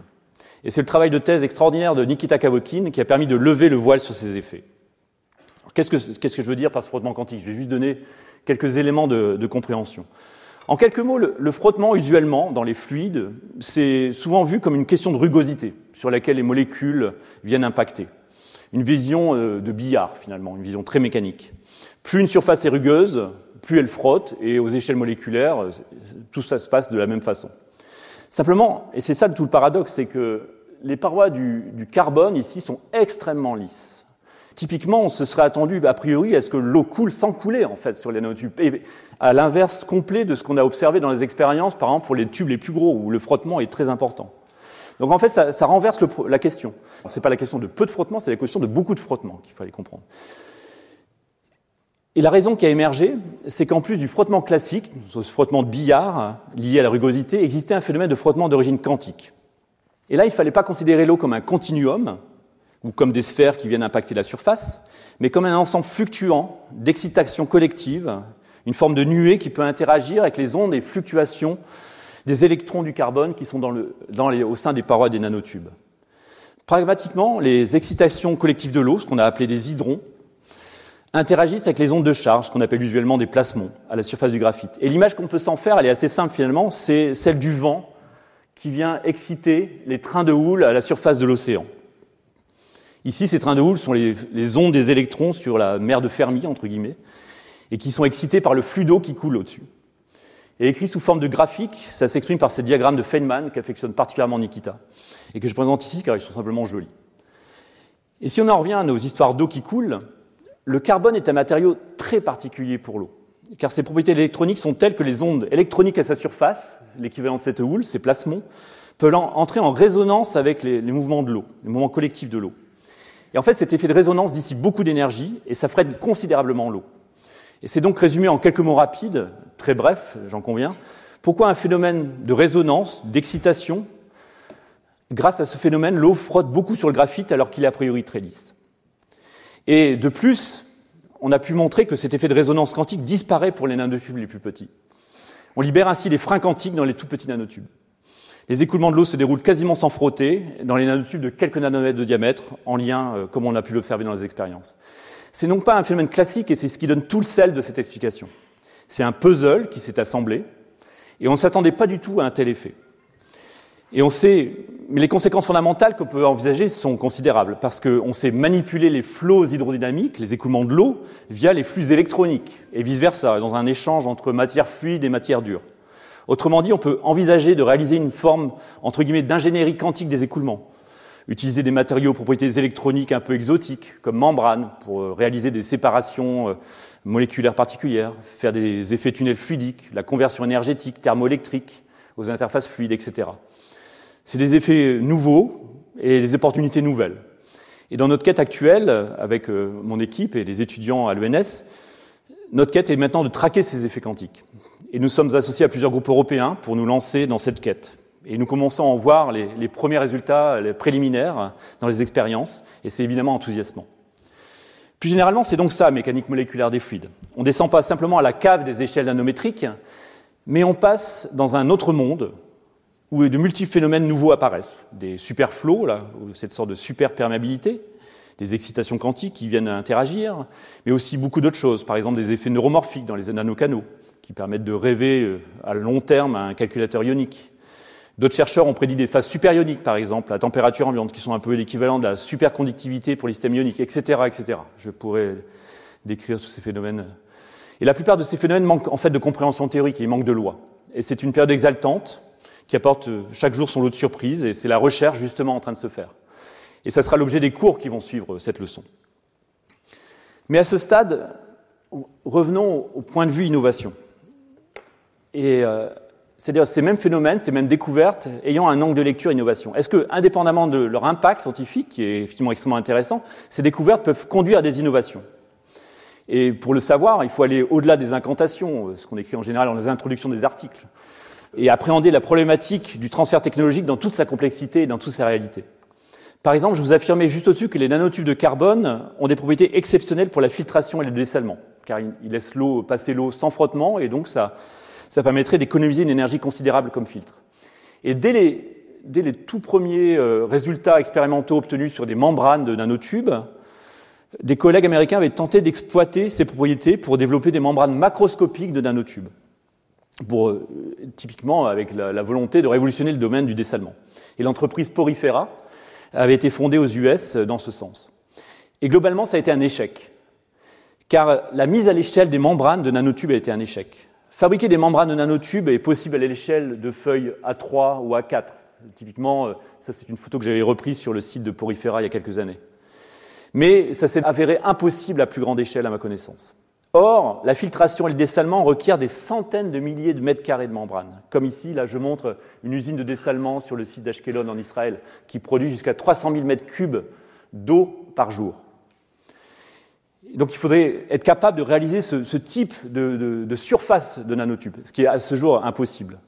B: Et c'est le travail de thèse extraordinaire de Nikita Kavokin qui a permis de lever le voile sur ces effets. Qu'est-ce que, je veux dire par ce frottement quantique? Je vais juste donner quelques éléments de, de compréhension. En quelques mots, le, le, frottement, usuellement, dans les fluides, c'est souvent vu comme une question de rugosité sur laquelle les molécules viennent impacter. Une vision euh, de billard, finalement, une vision très mécanique. Plus une surface est rugueuse, plus elle frotte, et aux échelles moléculaires, tout ça se passe de la même façon. Simplement, et c'est ça tout le paradoxe, c'est que les parois du, du, carbone ici sont extrêmement lisses. Typiquement, on se serait attendu a priori à ce que l'eau coule sans couler en fait sur les nanotubes, et à l'inverse complet de ce qu'on a observé dans les expériences, par exemple pour les tubes les plus gros où le frottement est très important. Donc en fait, ça, renverse la question. C'est pas la question de peu de frottement, c'est la question de beaucoup de frottement qu'il fallait comprendre. Et la raison qui a émergé, c'est qu'en plus du frottement classique, ce frottement de billard lié à la rugosité, existait un phénomène de frottement d'origine quantique. Et là, il ne fallait pas considérer l'eau comme un continuum, ou comme des sphères qui viennent impacter la surface, mais comme un ensemble fluctuant d'excitation collective, une forme de nuée qui peut interagir avec les ondes et fluctuations des électrons du carbone qui sont au sein des parois des nanotubes. Pragmatiquement, les excitations collectives de l'eau, ce qu'on a appelé des hydrons, interagissent avec les ondes de charge, ce qu'on appelle usuellement des plasmons, à la surface du graphite. Et l'image qu'on peut s'en faire, elle est assez simple finalement, c'est celle du vent qui vient exciter les trains de houle à la surface de l'océan. Ici, ces trains de houle sont les, les, ondes des électrons sur la mer de Fermi, entre guillemets, et qui sont excités par le flux d'eau qui coule au-dessus. Et écrit sous forme de graphique, ça s'exprime par ces diagrammes de Feynman qu'affectionne particulièrement Nikita, et que je présente ici car ils sont simplement jolis. Et si on en revient à nos histoires d'eau qui coule, le carbone est un matériau très particulier pour l'eau, car ses propriétés électroniques sont telles que les ondes électroniques à sa surface, l'équivalent de cette houle, ces plasmons, peuvent entrer en résonance avec les, mouvements de l'eau, les mouvements collectifs de l'eau. Et en fait, cet effet de résonance dissipe beaucoup d'énergie et ça freine considérablement l'eau. Et c'est donc résumé en quelques mots rapides, très brefs, j'en conviens, pourquoi un phénomène de résonance, d'excitation, grâce à ce phénomène, l'eau frotte beaucoup sur le graphite alors qu'il est a priori très lisse. Et de plus, on a pu montrer que cet effet de résonance quantique disparaît pour les nanotubes les plus petits. On libère ainsi les freins quantiques dans les tout petits nanotubes. Les écoulements de l'eau se déroulent quasiment sans frotter dans les nanotubes de quelques nanomètres de diamètre, en lien, euh, comme on a pu l'observer dans les expériences. C'est donc pas un phénomène classique et c'est ce qui donne tout le sel de cette explication. C'est un puzzle qui s'est assemblé et on ne s'attendait pas du tout à un tel effet. Et on sait, mais les conséquences fondamentales qu'on peut envisager sont considérables, parce qu'on sait manipuler les flots hydrodynamiques, les écoulements de l'eau, via les flux électroniques, et vice-versa, dans un échange entre matière fluide et matière dure. Autrement dit, on peut envisager de réaliser une forme, d'ingénierie quantique des écoulements. Utiliser des matériaux aux propriétés électroniques un peu exotiques, comme membranes, pour euh, réaliser des séparations euh, moléculaires particulières, faire des effets tunnels fluidiques, la conversion énergétique, thermoélectrique, aux interfaces fluides, etc. C'est des effets nouveaux et des opportunités nouvelles. Et dans notre quête actuelle, avec euh, mon équipe et les étudiants à l'ENS, notre quête est maintenant de traquer ces effets quantiques. Et nous sommes associés à plusieurs groupes européens pour nous lancer dans cette quête. Et nous commençons à en voir les, premiers résultats préliminaires dans les expériences, et c'est évidemment enthousiasmant. Plus généralement, c'est donc ça, mécanique moléculaire des fluides. On ne descend pas simplement à la cave des échelles nanométriques, mais on passe dans un autre monde, où de multiples phénomènes nouveaux apparaissent. Des superflots, cette sorte de superperméabilité, des excitations quantiques qui viennent interagir, mais aussi beaucoup d'autres choses, par exemple des effets neuromorphiques dans les nanocanaux, qui permettent de rêver euh, à long terme à un calculateur ionique. D'autres chercheurs ont prédit des phases superioniques, par exemple, à température ambiante, qui sont un peu l'équivalent de la superconductivité pour les systèmes ioniques, etc., etc. Je pourrais décrire tous ces phénomènes. Et la plupart de ces phénomènes manquent en fait de compréhension théorique et ils manquent de loi. Et c'est une période exaltante, qui apporte euh, chaque jour son lot de surprises, et c'est la recherche justement en train de se faire. Et ça sera l'objet des cours qui vont suivre euh, cette leçon. Mais à ce stade, revenons au point de vue innovation. Et euh, c'est-à-dire ces mêmes phénomènes, ces mêmes découvertes ayant un angle de lecture innovation. Est-ce que, indépendamment de leur impact scientifique, qui est effectivement extrêmement intéressant, ces découvertes peuvent conduire à des innovations? Et pour le savoir, il faut aller au-delà des incantations, ce qu'on écrit en général dans les introductions des articles et appréhender la problématique du transfert technologique dans toute sa complexité et dans toute sa réalité. Par exemple, je vous affirmais juste au-dessus que les nanotubes de carbone ont des propriétés exceptionnelles pour la filtration et le dessalement, car ils laissent l'eau passer l'eau sans frottement, et donc ça, ça permettrait d'économiser une énergie considérable comme filtre. Et dès les, dès tout premiers euh, résultats expérimentaux obtenus sur des membranes de nanotubes, des collègues américains avaient tenté d'exploiter ces propriétés pour développer des membranes macroscopiques de nanotubes, pour, euh, typiquement avec la, la, volonté de révolutionner le domaine du dessalement. Et l'entreprise Porifera avait été fondée aux US dans ce sens. Et globalement, ça a été un échec, car la mise à l'échelle des membranes de nanotubes a été un échec. Fabriquer des membranes de nanotubes est possible à l'échelle de feuilles A3 ou A4. Typiquement, euh, ça c'est une photo que j'avais reprise sur le site de Porifera il y a quelques années. Mais ça s'est avéré impossible à plus grande échelle à ma connaissance. Or, la filtration et le dessalement requièrent des centaines de milliers de mètres carrés de membrane. Comme ici, là, je montre une usine de dessalement sur le site d'Ashkelon en Israël qui produit jusqu'à 300 000 mètres cubes d'eau par jour. Donc il faudrait être capable de réaliser ce, type de, surface de nanotubes, ce qui est à ce jour impossible.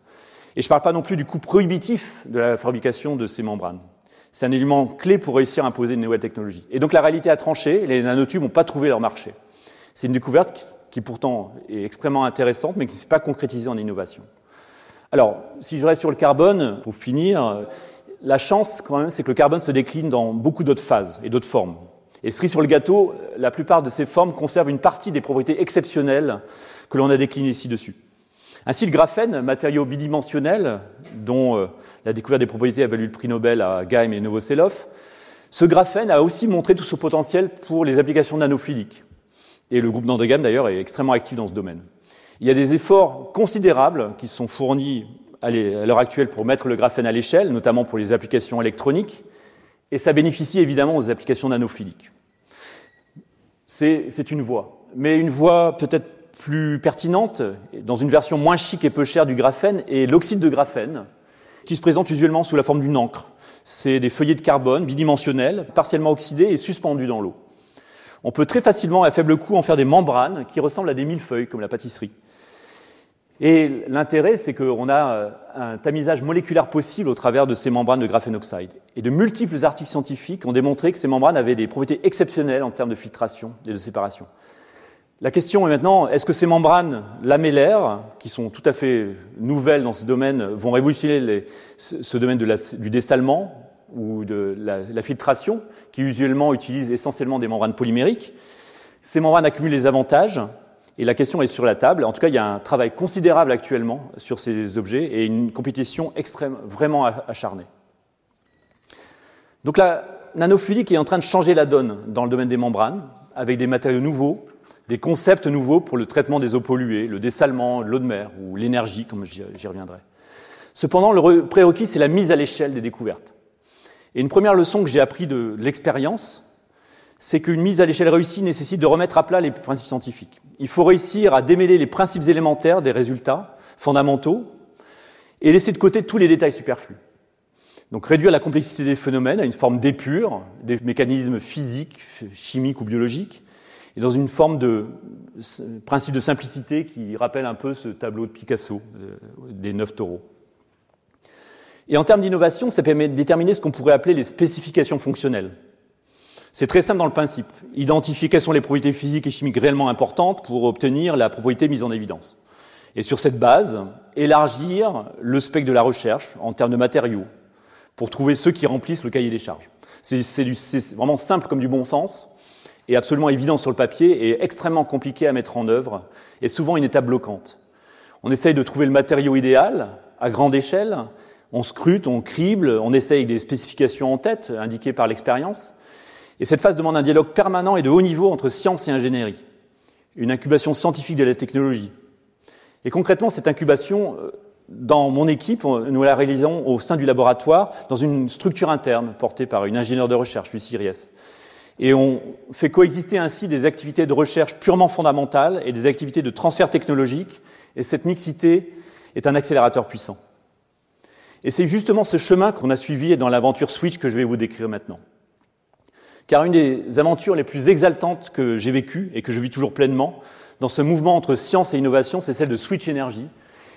B: Et je ne parle pas non plus du coût prohibitif de la fabrication de ces membranes. C'est un élément clé pour réussir à imposer une nouvelle technologie. Et donc la réalité a tranché, les nanotubes n'ont pas trouvé leur marché. C'est une découverte qui pourtant est extrêmement intéressante, mais qui ne s'est pas concrétisée en innovation. Alors, si je reste sur le carbone, pour finir, la chance quand même, c'est que le carbone se décline dans beaucoup d'autres phases et d'autres formes. Et cerise sur le gâteau, la plupart de ces formes conservent une partie des propriétés exceptionnelles que l'on a déclinées ci-dessus. Ainsi, le graphène, matériau bidimensionnel, dont euh, la découverte des propriétés a valu le prix Nobel à Geim et Novoselov, ce graphène a aussi montré tout son potentiel pour les applications nanofluidiques. Et le groupe d'Andregam, d'ailleurs, est extrêmement actif dans ce domaine. Il y a des efforts considérables qui sont fournis à l'heure actuelle pour mettre le graphène à l'échelle, notamment pour les applications électroniques, et ça bénéficie évidemment aux applications nanofluidiques. C'est une voie, mais une voie peut-être plus pertinente, dans une version moins chic et peu chère du graphène, est l'oxyde de graphène, qui se présente usuellement sous la forme d'une encre. C'est des feuillets de carbone bidimensionnels, partiellement oxydés et suspendus dans l'eau. On peut très facilement, à faible coût, en faire des membranes qui ressemblent à des millefeuilles, comme la pâtisserie. Et l'intérêt, c'est qu'on a euh, un tamisage moléculaire possible au travers de ces membranes de graphène oxyde. Et de multiples articles scientifiques ont démontré que ces membranes avaient des propriétés exceptionnelles en termes de filtration et de séparation. La question est maintenant, est-ce que ces membranes lamellaires, qui sont tout à fait nouvelles dans ce domaine, vont révolutionner ce domaine du dessalement ou de la, la, filtration, qui usuellement utilisent essentiellement des membranes polymériques? Ces membranes accumulent les avantages, et la question est sur la table. En tout cas, il y a un travail considérable actuellement sur ces objets et une compétition extrême, vraiment acharnée. Donc la nanofluidique est en train de changer la donne dans le domaine des membranes, avec des matériaux nouveaux, des concepts nouveaux pour le traitement des eaux polluées, le dessalement, l'eau de mer ou l'énergie, comme j'y reviendrai. Cependant, le prérequis, c'est la mise à l'échelle des découvertes. Et une première leçon que j'ai appris de l'expérience, c'est qu'une mise à l'échelle réussie nécessite de remettre à plat les principes scientifiques. Il faut réussir à démêler les principes élémentaires des résultats fondamentaux et laisser de côté tous les détails superflus. Donc réduire la complexité des phénomènes à une forme d'épure, des mécanismes physiques, chimiques ou biologiques, et dans une forme de principe de simplicité qui rappelle un peu ce tableau de Picasso euh, des neuf taureaux. Et en termes d'innovation, ça permet de déterminer ce qu'on pourrait appeler les spécifications fonctionnelles. C'est très simple dans le principe. Identifier quelles sont les propriétés physiques et chimiques réellement importantes pour obtenir la propriété mise en évidence. Et sur cette base, élargir le spectre de la recherche en termes de matériaux pour trouver ceux qui remplissent le cahier des charges. C'est vraiment simple comme du bon sens et absolument évident sur le papier et extrêmement compliqué à mettre en œuvre et souvent une étape bloquante. On essaye de trouver le matériau idéal à grande échelle, on scrute, on crible, on essaye des spécifications en tête indiquées par l'expérience, et cette phase demande un dialogue permanent et de haut niveau entre science et ingénierie, une incubation scientifique de la technologie. Et concrètement, cette incubation, euh, dans mon équipe, nous la réalisons au sein du laboratoire, dans une structure interne portée par une ingénieure de recherche, Lucie Ries. Et on fait coexister ainsi des activités de recherche purement fondamentales et des activités de transfert technologique, et cette mixité est un accélérateur puissant. Et c'est justement ce chemin qu'on a suivi dans l'aventure Switch que je vais vous décrire maintenant car une des aventures les plus exaltantes que j'ai vécues et que je vis toujours pleinement dans ce mouvement entre science et innovation, c'est celle de Switch Energy,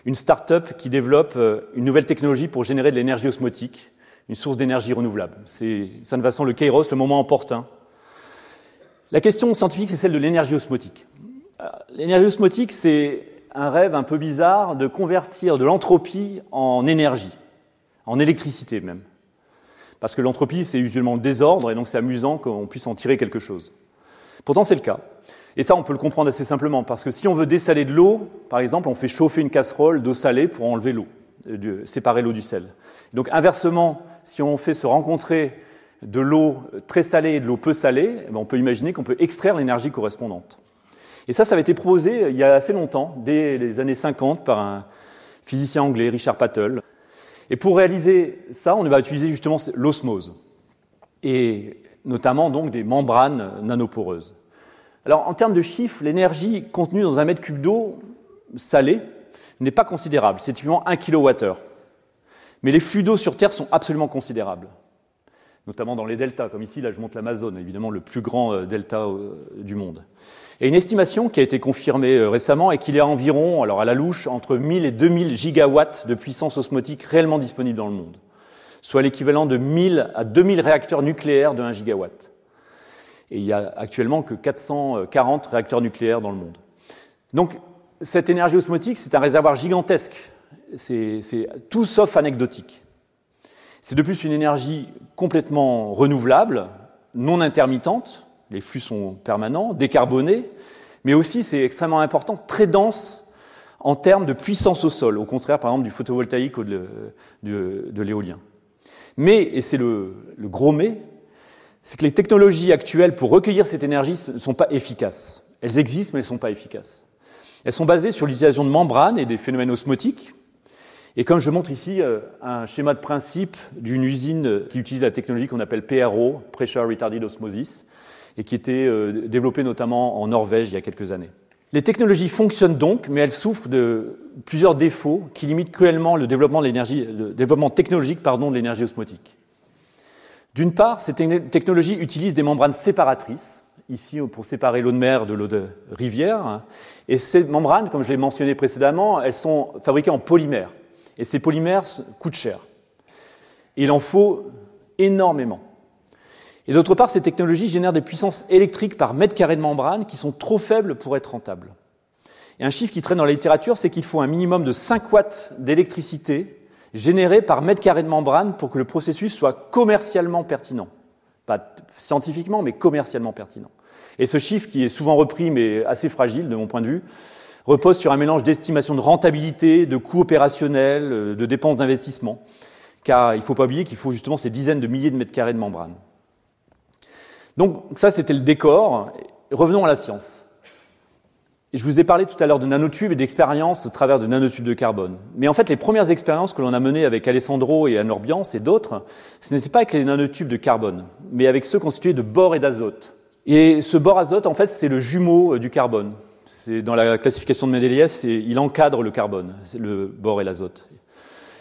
B: une start-up qui développe euh, une nouvelle technologie pour générer de l'énergie osmotique, une source d'énergie renouvelable. C'est Sainte Vincent le Kairos, le moment opportun. La question scientifique, c'est celle de l'énergie osmotique. Euh, l'énergie osmotique, c'est un rêve un peu bizarre de convertir de l'entropie en énergie, en électricité même. Parce que l'entropie, c'est usuellement le désordre, et donc c'est amusant qu'on puisse en tirer quelque chose. Pourtant, c'est le cas. Et ça, on peut le comprendre assez simplement, parce que si on veut dessaler de l'eau, par exemple, on fait chauffer une casserole d'eau salée pour enlever l'eau, euh, séparer l'eau du sel. Donc inversement, si on fait se rencontrer de l'eau très salée et de l'eau peu salée, eh ben, on peut imaginer qu'on peut extraire l'énergie correspondante. Et ça, ça avait été proposé il y a assez longtemps, dès les années 50, par un physicien anglais, Richard Pattle. Et pour réaliser ça, on va utiliser justement l'osmose, et notamment donc des membranes nanoporeuses. Alors, en termes de chiffres, l'énergie contenue dans un mètre cube d'eau salée n'est pas considérable. C'est typiquement 1 kWh. Mais les flux d'eau sur Terre sont absolument considérables, notamment dans les deltas, comme ici, là je montre l'Amazone, évidemment le plus grand euh, delta euh, du monde. Et une estimation qui a été confirmée euh, récemment est qu'il y a environ, alors à la louche, entre 1000 et 2000 gigawatts de puissance osmotique réellement disponible dans le monde, soit l'équivalent de 1000 à 2000 réacteurs nucléaires de 1 gigawatt. Et il y a actuellement que 440 réacteurs nucléaires dans le monde. Donc, cette énergie osmotique, c'est un réservoir gigantesque. C'est tout sauf anecdotique. C'est de plus une énergie complètement renouvelable, non intermittente, les flux sont permanents, décarbonés, mais aussi, c'est extrêmement important, très dense en termes de puissance au sol, au contraire, par exemple, du photovoltaïque ou de, l'éolien. Mais, et c'est le, gros mais, c'est que les technologies actuelles pour recueillir cette énergie ne sont pas efficaces. Elles existent, mais elles ne sont pas efficaces. Elles sont basées sur l'utilisation de membranes et des phénomènes osmotiques. Et comme je montre ici euh, un schéma de principe d'une usine qui utilise la technologie qu'on appelle PRO, Pressure Retarded Osmosis, et qui était euh, développée notamment en Norvège il y a quelques années. Les technologies fonctionnent donc, mais elles souffrent de plusieurs défauts qui limitent cruellement le développement, technologique de l'énergie osmotique. D'une part, ces technologies utilisent des membranes séparatrices, ici pour séparer l'eau de mer de l'eau de rivière, et ces membranes, comme je l'ai mentionné précédemment, elles sont fabriquées en polymère, et ces polymères coûtent cher. Il en faut énormément. Et d'autre part, ces technologies génèrent des puissances électriques par mètre carré de membrane qui sont trop faibles pour être rentables. Et un chiffre qui traîne dans la littérature, c'est qu'il faut un minimum de 5 watts d'électricité générée par mètre carré de membrane pour que le processus soit commercialement pertinent. Pas scientifiquement, mais commercialement pertinent. Et ce chiffre, qui est souvent repris, mais assez fragile de mon point de vue, repose sur un mélange d'estimation de rentabilité, de coûts opérationnels, euh, de dépenses d'investissement. Car il ne faut pas oublier qu'il faut justement ces dizaines de milliers de mètres carrés de membrane. Donc ça, c'était le décor. Revenons à la science. je vous ai parlé tout à l'heure de nanotubes et d'expériences au travers de nanotubes de carbone. Mais en fait, les premières expériences que l'on a menées avec Alessandro et Anne Orbiance et d'autres, ce n'était pas avec les nanotubes de carbone, mais avec ceux constitués de bore et d'azote. Et ce bore azote, en fait, c'est le jumeau euh, du carbone. Dans la classification de Mendeleïev, il encadre le carbone, le bore et l'azote.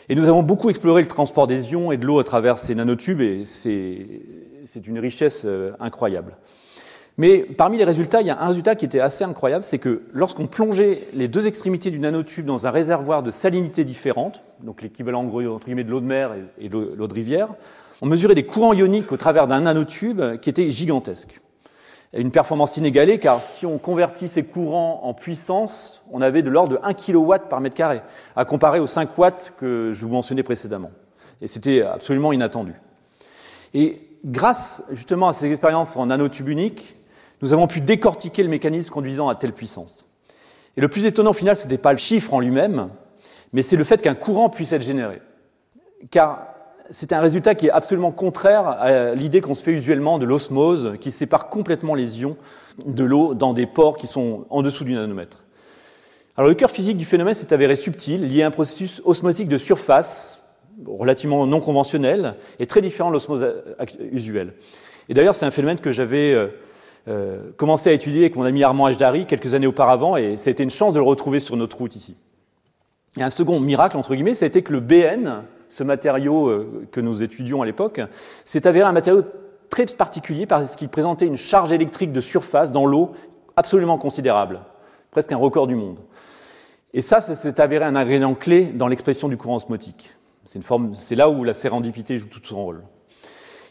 B: Et nous avons beaucoup exploré le transport des ions et de l'eau à travers ces nanotubes, et c'est une richesse euh, incroyable. Mais parmi les résultats, il y a un résultat qui était assez incroyable, c'est que lorsqu'on plongeait les deux extrémités du nanotube dans un réservoir de salinité différente, donc l'équivalent de l'eau de mer et de l'eau de rivière, on mesurait des courants ioniques au travers d'un nanotube qui était gigantesque. Une performance inégalée, car si on convertit ces courants en puissance, on avait de l'ordre de 1 kW par mètre carré, à comparer aux 5 watts que je vous mentionnais précédemment. Et c'était absolument inattendu. Et grâce justement à ces expériences en nanotube unique, nous avons pu décortiquer le mécanisme conduisant à telle puissance. Et le plus étonnant au final, ce n'était pas le chiffre en lui-même, mais c'est le fait qu'un courant puisse être généré. Car c'est un résultat qui est absolument contraire à l'idée qu'on se fait usuellement de l'osmose, qui sépare complètement les ions de l'eau dans des pores qui sont en dessous du nanomètre. Alors le cœur physique du phénomène s'est avéré subtil, lié à un processus osmotique de surface relativement non conventionnel et très différent de l'osmose usuelle. Et d'ailleurs, c'est un phénomène que j'avais euh, euh, commencé à étudier avec mon ami Armand Ajdari quelques années auparavant, et ça a été une chance de le retrouver sur notre route ici. Et un second miracle, entre guillemets, ça a été que le BN, ce matériau euh, que nous étudions à l'époque, s'est avéré un matériau très particulier parce qu'il présentait une charge électrique de surface dans l'eau absolument considérable, presque un record du monde. Et ça, ça s'est avéré un ingrédient clé dans l'expression du courant osmotique. C'est là où la sérendipité joue tout son rôle.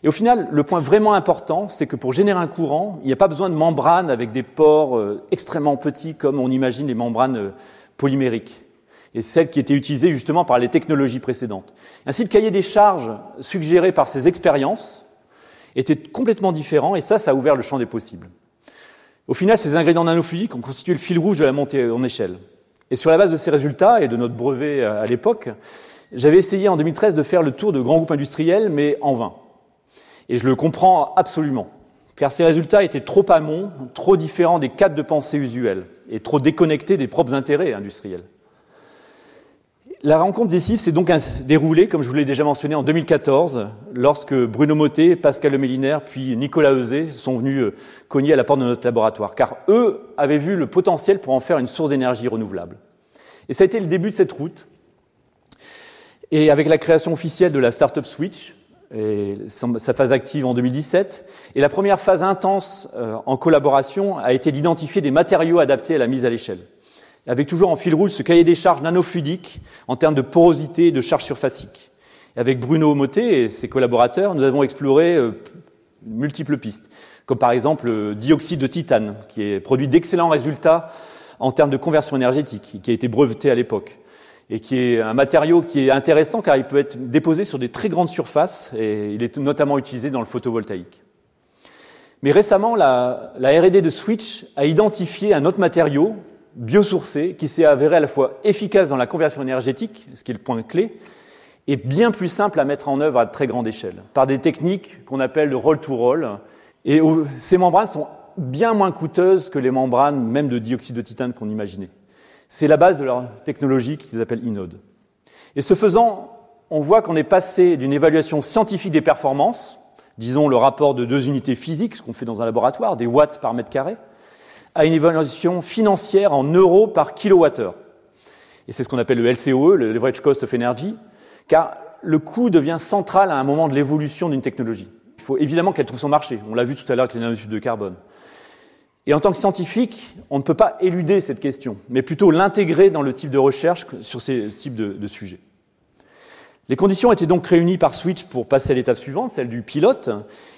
B: Et au final, le point vraiment important, c'est que pour générer un courant, il n'y a pas besoin de membranes avec des pores euh, extrêmement petits comme on imagine les membranes euh, polymériques et celles qui étaient utilisées justement par les technologies précédentes. Ainsi, le cahier des charges suggéré par ces expériences était complètement différent et ça, ça a ouvert le champ des possibles. Au final, ces ingrédients nanofluidiques ont constitué le fil rouge de la montée en échelle. Et sur la base de ces résultats et de notre brevet à l'époque, j'avais essayé en 2013 de faire le tour de grands groupes industriels, mais en vain. Et je le comprends absolument, car ces résultats étaient trop amont, trop différents des cadres de pensée usuels, et trop déconnectés des propres intérêts industriels. La rencontre décisive s'est donc déroulée, comme je vous l'ai déjà mentionné, en 2014, lorsque Bruno Mottet, Pascal Lemélinaire, puis Nicolas Euzet sont venus euh, cogner à la porte de notre laboratoire, car eux avaient vu le potentiel pour en faire une source d'énergie renouvelable. Et ça a été le début de cette route. Et avec la création officielle de la Startup Switch, et sa phase active en 2017. Et la première phase intense euh, en collaboration a été d'identifier des matériaux adaptés à la mise à l'échelle. Avec toujours en fil rouge ce cahier des charges nanofluidiques en termes de porosité et de charge surfacique. avec Bruno Motet et ses collaborateurs, nous avons exploré euh, multiples pistes, comme par exemple le dioxyde de titane, qui produit d'excellents résultats en termes de conversion énergétique, qui a été breveté à l'époque et qui est un matériau qui est intéressant car il peut être déposé sur des très grandes surfaces et il est notamment utilisé dans le photovoltaïque. Mais récemment, la, R&D de Switch a identifié un autre matériau biosourcé qui s'est avéré à la fois efficace dans la conversion énergétique, ce qui est le point clé, et bien plus simple à mettre en œuvre à très grande échelle, par des techniques qu'on appelle le roll-to-roll. Et ces membranes sont bien moins coûteuses que les membranes même de dioxyde de titane qu'on imaginait. C'est la base de leur technologie qu'ils appellent Inode. Et ce faisant, on voit qu'on est passé d'une évaluation scientifique des performances, disons le rapport de deux unités physiques, ce qu'on fait dans un laboratoire, des watts par mètre carré, à une évaluation financière en euros par kilowattheure. Et c'est ce qu'on appelle le LCOE, le Leverage Cost of Energy, car le coût devient central à un moment de l'évolution d'une technologie. Il faut évidemment qu'elle trouve son marché. On l'a vu tout à l'heure avec les nanotubes de carbone. Et en tant que scientifique, on ne peut pas éluder cette question, mais plutôt l'intégrer dans le type de recherche sur ces types de, sujets. Les conditions étaient donc réunies par Switch pour passer à l'étape suivante, celle du pilote,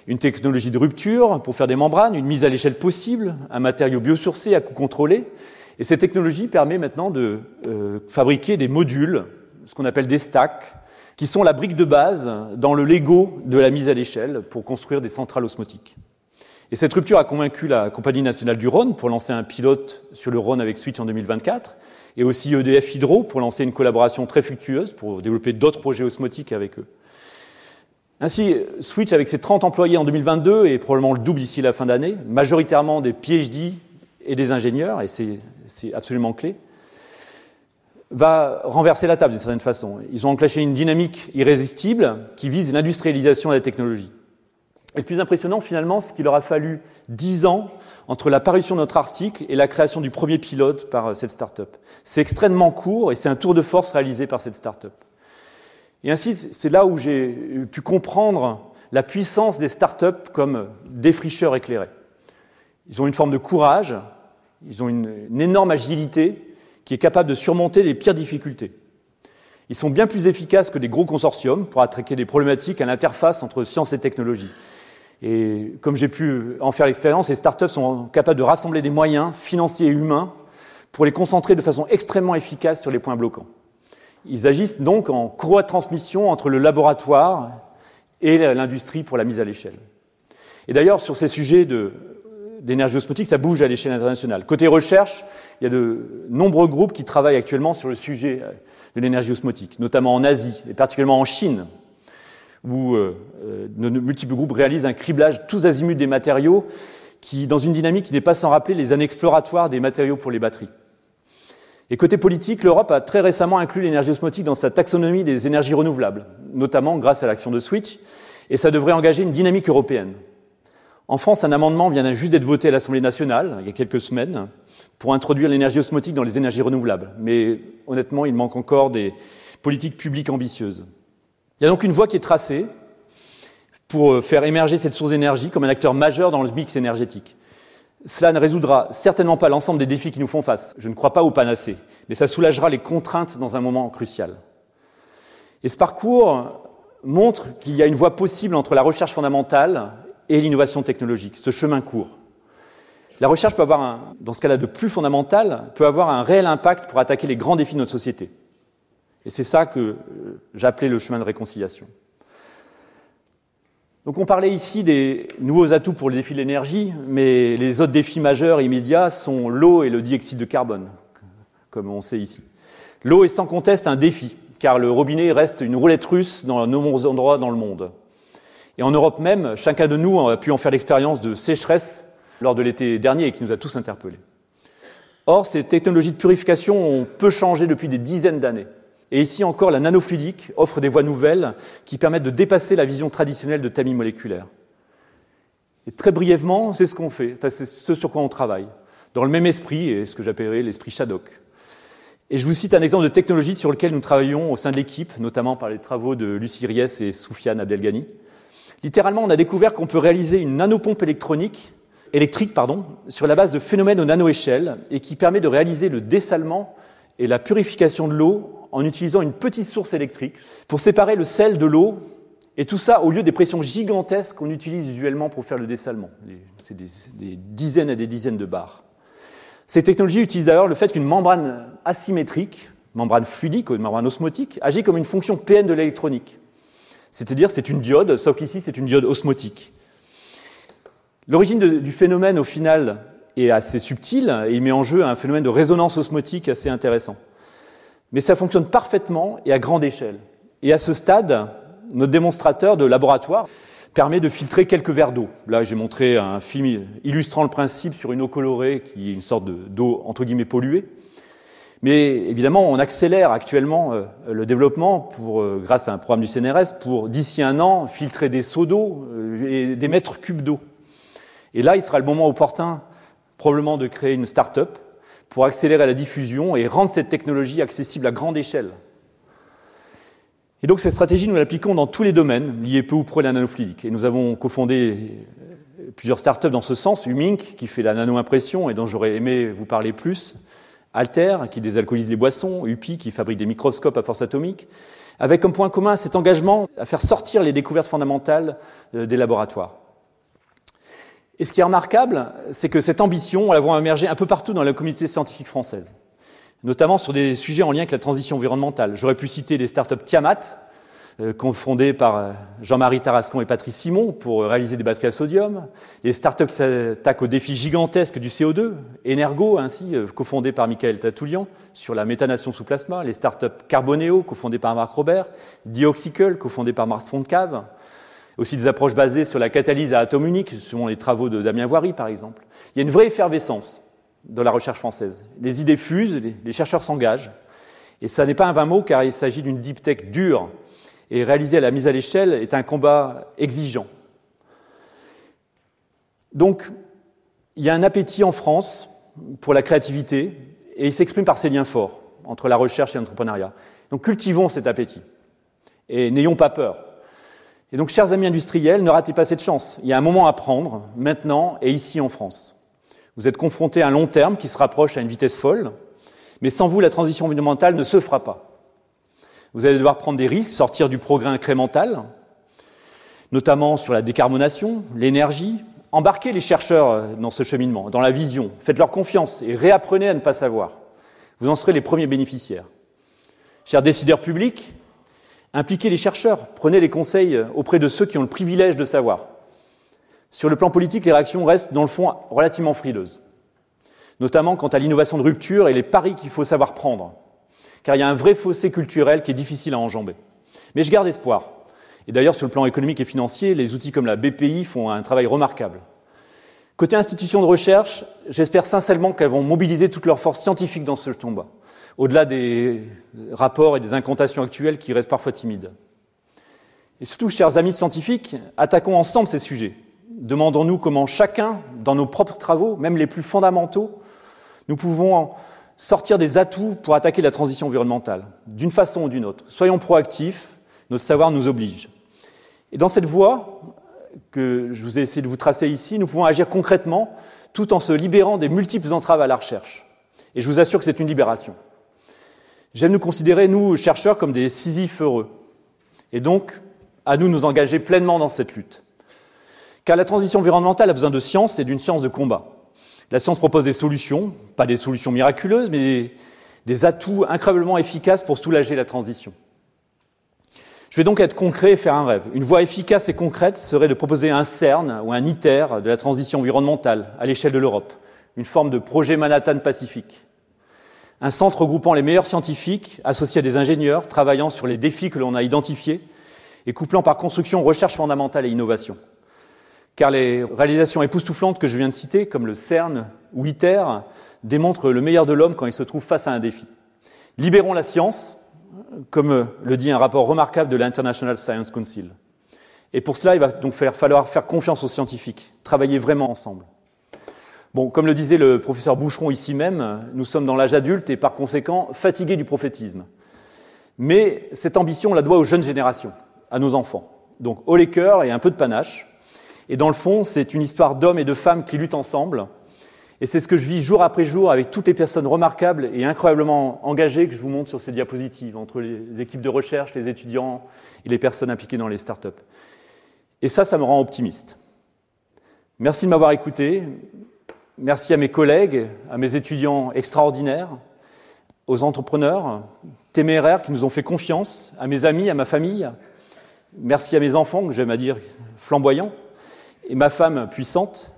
B: une technologie de rupture pour faire des membranes, une mise à l'échelle possible, un matériau biosourcé à coût contrôlé. Et cette technologie permet maintenant de euh, fabriquer des modules, ce qu'on appelle des stacks, qui sont la brique de base dans le Lego de la mise à l'échelle pour construire des centrales osmotiques. Et cette rupture a convaincu la Compagnie nationale du Rhône pour lancer un pilote sur le Rhône avec Switch en 2024, et aussi EDF Hydro pour lancer une collaboration très fructueuse pour développer d'autres projets osmotiques avec eux. Ainsi, Switch, avec ses 30 employés en 2022 et probablement le double d'ici la fin d'année, majoritairement des PhD et des ingénieurs, et c'est absolument clé, va renverser la table d'une certaine façon. Ils ont enclenché une dynamique irrésistible qui vise l'industrialisation de la technologie. Et le plus impressionnant, finalement, c'est qu'il aura fallu dix ans entre la parution de notre article et la création du premier pilote par euh, cette start-up. C'est extrêmement court et c'est un tour de force réalisé par cette start-up. Et ainsi, c'est là où j'ai pu comprendre la puissance des start-up comme défricheurs éclairés. Ils ont une forme de courage, ils ont une, une énorme agilité qui est capable de surmonter les pires difficultés. Ils sont bien plus efficaces que des gros consortiums pour attaquer des problématiques à l'interface entre science et technologie. Et comme j'ai pu en faire l'expérience, les startups sont capables de rassembler des moyens financiers et humains pour les concentrer de façon extrêmement efficace sur les points bloquants. Ils agissent donc en courroie de transmission entre le laboratoire et l'industrie pour la mise à l'échelle. Et d'ailleurs, sur ces sujets d'énergie osmotique, ça bouge à l'échelle internationale. Côté recherche, il y a de nombreux groupes qui travaillent actuellement sur le sujet de l'énergie osmotique, notamment en Asie et particulièrement en Chine, où euh, euh, nos multiples groupes réalisent un criblage tous azimuts des matériaux, qui, dans une dynamique qui n'est pas sans rappeler les années exploratoires des matériaux pour les batteries. Et côté politique, l'Europe a très récemment inclus l'énergie osmotique dans sa taxonomie des énergies renouvelables, notamment grâce à l'action de Switch, et ça devrait engager une dynamique européenne. En France, un amendement vient juste d'être voté à l'Assemblée nationale, il y a quelques semaines, pour introduire l'énergie osmotique dans les énergies renouvelables. Mais honnêtement, il manque encore des politiques publiques ambitieuses. Il y a donc une voie qui est tracée pour euh, faire émerger cette source d'énergie comme un acteur majeur dans le mix énergétique. Cela ne résoudra certainement pas l'ensemble des défis qui nous font face. Je ne crois pas au panacée, mais ça soulagera les contraintes dans un moment crucial. Et ce parcours montre qu'il y a une voie possible entre la recherche fondamentale et l'innovation technologique, ce chemin court. La recherche peut avoir, dans ce cas-là de plus fondamental, peut avoir un réel impact pour attaquer les grands défis de notre société. Et c'est ça que euh, j'appelais le chemin de réconciliation. Donc on parlait ici des nouveaux atouts pour le défi de l'énergie, mais les autres défis majeurs immédiats sont l'eau et le dioxyde de carbone, comme on sait ici. L'eau est sans conteste un défi, car le robinet reste une roulette russe dans de nombreux endroits dans le monde. Et en Europe même, chacun de nous a pu en faire l'expérience de sécheresse lors de l'été dernier et qui nous a tous interpellés. Or, ces technologies de purification ont peu changé depuis des dizaines d'années. Et ici encore, la nanofluidique offre des voies nouvelles qui permettent de dépasser la vision traditionnelle de tamis moléculaire. Et très brièvement, c'est ce qu'on fait, c'est ce sur quoi on travaille, dans le même esprit, et ce que j'appellerais l'esprit Shadok. Et je vous cite un exemple de technologie sur lequel nous travaillons au sein de l'équipe, notamment par les travaux de Lucie Ries et Soufiane Abdelgani. Littéralement, on a découvert qu'on peut réaliser une nanopompe électronique électrique pardon, sur la base de phénomènes aux nanoéchelles et qui permet de réaliser le dessalement et la purification de l'eau en utilisant une petite source électrique pour séparer le sel de l'eau et tout ça au lieu des pressions gigantesques qu'on utilise usuellement pour faire le dessalement. C'est des, dizaines et des dizaines de bars. Ces technologies utilisent d'ailleurs le fait qu'une membrane asymétrique, membrane fluidique ou membrane osmotique, agit comme une fonction PN de l'électronique. C'est-à-dire c'est une diode, sauf qu'ici c'est une diode osmotique. L'origine du phénomène, au final, est assez subtile et il met en jeu un phénomène de résonance osmotique assez intéressant. Mais ça fonctionne parfaitement et à grande échelle. Et à ce stade, notre démonstrateur de laboratoire permet de filtrer quelques verres d'eau. Là, j'ai montré un film illustrant le principe sur une eau colorée qui est une sorte d'eau entre guillemets polluée. Mais évidemment, on accélère actuellement euh, le développement pour, euh, grâce à un programme du CNRS pour, d'ici un an, filtrer des seaux d'eau euh, et des mètres cubes d'eau. Et là, il sera le moment opportun, probablement, de créer une start-up pour accélérer la diffusion et rendre cette technologie accessible à grande échelle. Et donc, cette stratégie, nous l'appliquons dans tous les domaines liés peu ou près à la nanofluidique. Et nous avons cofondé plusieurs start-up dans ce sens, Umink, qui fait la nano-impression et dont j'aurais aimé vous parler plus, Alter, qui désalcoolise les boissons, UPI, qui fabrique des microscopes à force atomique, avec comme point commun cet engagement à faire sortir les découvertes fondamentales euh, des laboratoires. Et ce qui est remarquable, c'est que cette ambition, on la voit émerger un peu partout dans la communauté scientifique française, notamment sur des sujets en lien avec la transition environnementale. J'aurais pu citer les startups Tiamat, euh, fondées par euh, Jean-Marie Tarascon et Patrice Simon pour réaliser des batteries à sodium, les startups qui s'attaquent au défi gigantesque du CO2, Energo ainsi, euh, cofondé par Michael Tatoulian sur la méthanation sous plasma, les startups Carboneo, cofondées par Marc Robert, Dioxicle, cofondé par Marc Fontcave, aussi des approches basées sur la catalyse à atome unique, selon les travaux de Damien Voiry par exemple. Il y a une vraie effervescence dans la recherche française. Les idées fusent, les chercheurs s'engagent. Et ça n'est pas un vain mot car il s'agit d'une deep tech dure. Et réaliser à la mise à l'échelle est un combat exigeant. Donc, il y a un appétit en France pour la créativité et il s'exprime par ces liens forts entre la recherche et l'entrepreneuriat. Donc cultivons cet appétit et n'ayons pas peur. Et donc, chers amis industriels, ne ratez pas cette chance. Il y a un moment à prendre, maintenant et ici en France. Vous êtes confrontés à un long terme qui se rapproche à une vitesse folle, mais sans vous, la transition environnementale ne se fera pas. Vous allez devoir prendre des risques, sortir du progrès incrémental, notamment sur la décarbonation, l'énergie. Embarquez les chercheurs dans ce cheminement, dans la vision. Faites-leur confiance et réapprenez à ne pas savoir. Vous en serez les premiers bénéficiaires. Chers décideurs publics, Impliquez les chercheurs, prenez les conseils auprès de ceux qui ont le privilège de savoir. Sur le plan politique, les réactions restent, dans le fond, relativement frileuses, notamment quant à l'innovation de rupture et les paris qu'il faut savoir prendre, car il y a un vrai fossé culturel qui est difficile à enjamber. Mais je garde espoir. Et d'ailleurs, sur le plan économique et financier, les outils comme la BPI font un travail remarquable. Côté institutions de recherche, j'espère sincèrement qu'elles vont mobiliser toutes leurs forces scientifiques dans ce combat au-delà des rapports et des incantations actuelles qui restent parfois timides. Et surtout, chers amis scientifiques, attaquons ensemble ces sujets. Demandons-nous comment chacun, dans nos propres travaux, même les plus fondamentaux, nous pouvons sortir des atouts pour attaquer la transition environnementale, d'une façon ou d'une autre. Soyons proactifs, notre savoir nous oblige. Et dans cette voie que je vous ai essayé de vous tracer ici, nous pouvons agir concrètement tout en se libérant des multiples entraves à la recherche. Et je vous assure que c'est une libération. J'aime nous considérer, nous, chercheurs, comme des Sisyphes heureux. Et donc, à nous nous engager pleinement dans cette lutte. Car la transition environnementale a besoin de science et d'une science de combat. La science propose des solutions, pas des solutions miraculeuses, mais des, atouts incroyablement efficaces pour soulager la transition. Je vais donc être concret et faire un rêve. Une voie efficace et concrète serait de proposer un CERN ou un ITER de la transition environnementale à l'échelle de l'Europe, une forme de projet Manhattan Pacifique. Un centre regroupant les meilleurs scientifiques, associés à des ingénieurs, travaillant sur les défis que l'on a identifiés et couplant par construction recherche fondamentale et innovation car les réalisations époustouflantes que je viens de citer, comme le CERN ou ITER, démontrent le meilleur de l'homme quand il se trouve face à un défi. Libérons la science, comme le dit un rapport remarquable de l'International Science Council. Et pour cela, il va donc falloir faire confiance aux scientifiques, travailler vraiment ensemble. Bon, comme le disait le professeur Boucheron ici même, nous sommes dans l'âge adulte et par conséquent fatigués du prophétisme. Mais cette ambition, on la doit aux jeunes générations, à nos enfants. Donc haut les cœurs et un peu de panache, et dans le fond, c'est une histoire d'hommes et de femmes qui luttent ensemble. Et c'est ce que je vis jour après jour avec toutes les personnes remarquables et incroyablement engagées que je vous montre sur ces diapositives, entre les équipes de recherche, les étudiants et les personnes impliquées dans les startups. Et ça, ça me rend optimiste. Merci de m'avoir écouté. Merci à mes collègues, à mes étudiants extraordinaires, aux entrepreneurs téméraires qui nous ont fait confiance, à mes amis, à ma famille. Merci à mes enfants, que j'aime à dire flamboyants et ma femme puissante.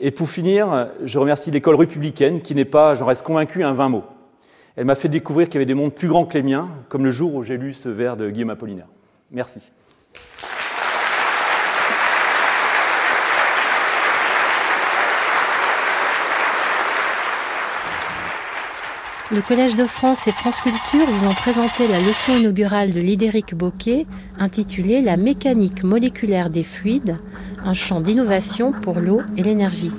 B: Et pour finir, je remercie l'école républicaine qui n'est pas, j'en reste convaincu, un vain mot. Elle m'a fait découvrir qu'il y avait des mondes plus grands que les miens, comme le jour où j'ai lu ce vers de Guillaume Apollinaire. Merci.
A: Le Collège de France et France Culture vous ont présenté la leçon inaugurale de Lidéric Boquet intitulée La mécanique moléculaire des fluides, un champ d'innovation pour l'eau et l'énergie.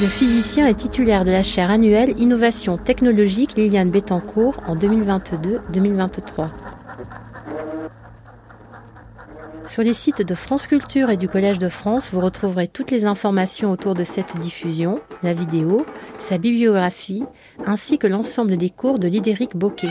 A: Le physicien est titulaire de la chaire annuelle Innovation technologique Liliane Bettencourt en 2022-2023. Sur les sites de France Culture et du Collège de France, vous retrouverez toutes les informations autour de cette diffusion, la vidéo, sa bibliographie, ainsi que l'ensemble des cours de Lidéric Boquet.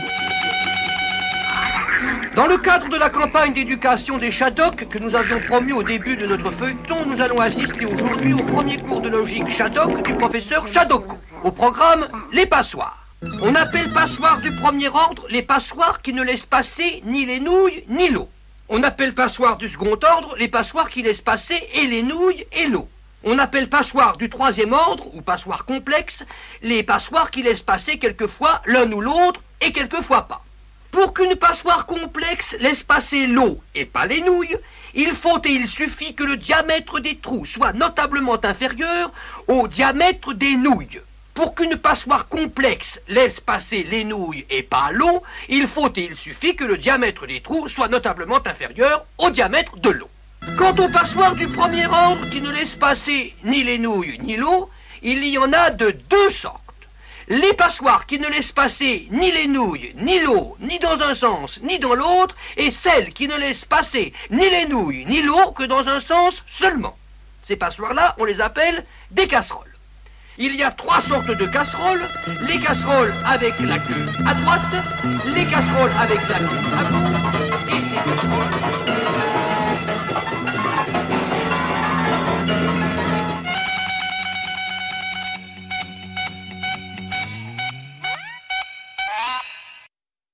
C: Dans le cadre de la campagne d'éducation des Shadok que nous avions promu au début de notre feuilleton, nous allons assister aujourd'hui au premier cours de logique Shadok du professeur Shadoko. Au programme, les passoires. On appelle passoires du premier ordre les passoires qui ne laissent passer ni les nouilles ni l'eau. On appelle passoires du second ordre les passoires qui laissent passer et les nouilles et l'eau. On appelle passoires du troisième ordre, ou passoires complexes, les passoires qui laissent passer quelquefois l'un ou l'autre et quelquefois pas. Pour qu'une passoire complexe laisse passer l'eau et pas les nouilles, il faut et il suffit que le diamètre des trous soit notablement inférieur au diamètre des nouilles. Pour qu'une passoire complexe laisse passer les nouilles et pas l'eau, il faut et il suffit que le diamètre des trous soit notablement inférieur au diamètre de l'eau. Quant aux passoires du premier ordre qui ne laissent passer ni les nouilles ni l'eau, il y en a de deux sortes. Les passoires qui ne laissent passer ni les nouilles, ni l'eau, ni dans un sens, ni dans l'autre, et celles qui ne laissent passer ni les nouilles, ni l'eau que dans un sens seulement. Ces passoires-là, on les appelle des casseroles. Il y a trois sortes de casseroles. Les casseroles avec la queue à droite, les casseroles avec la queue à gauche et les casseroles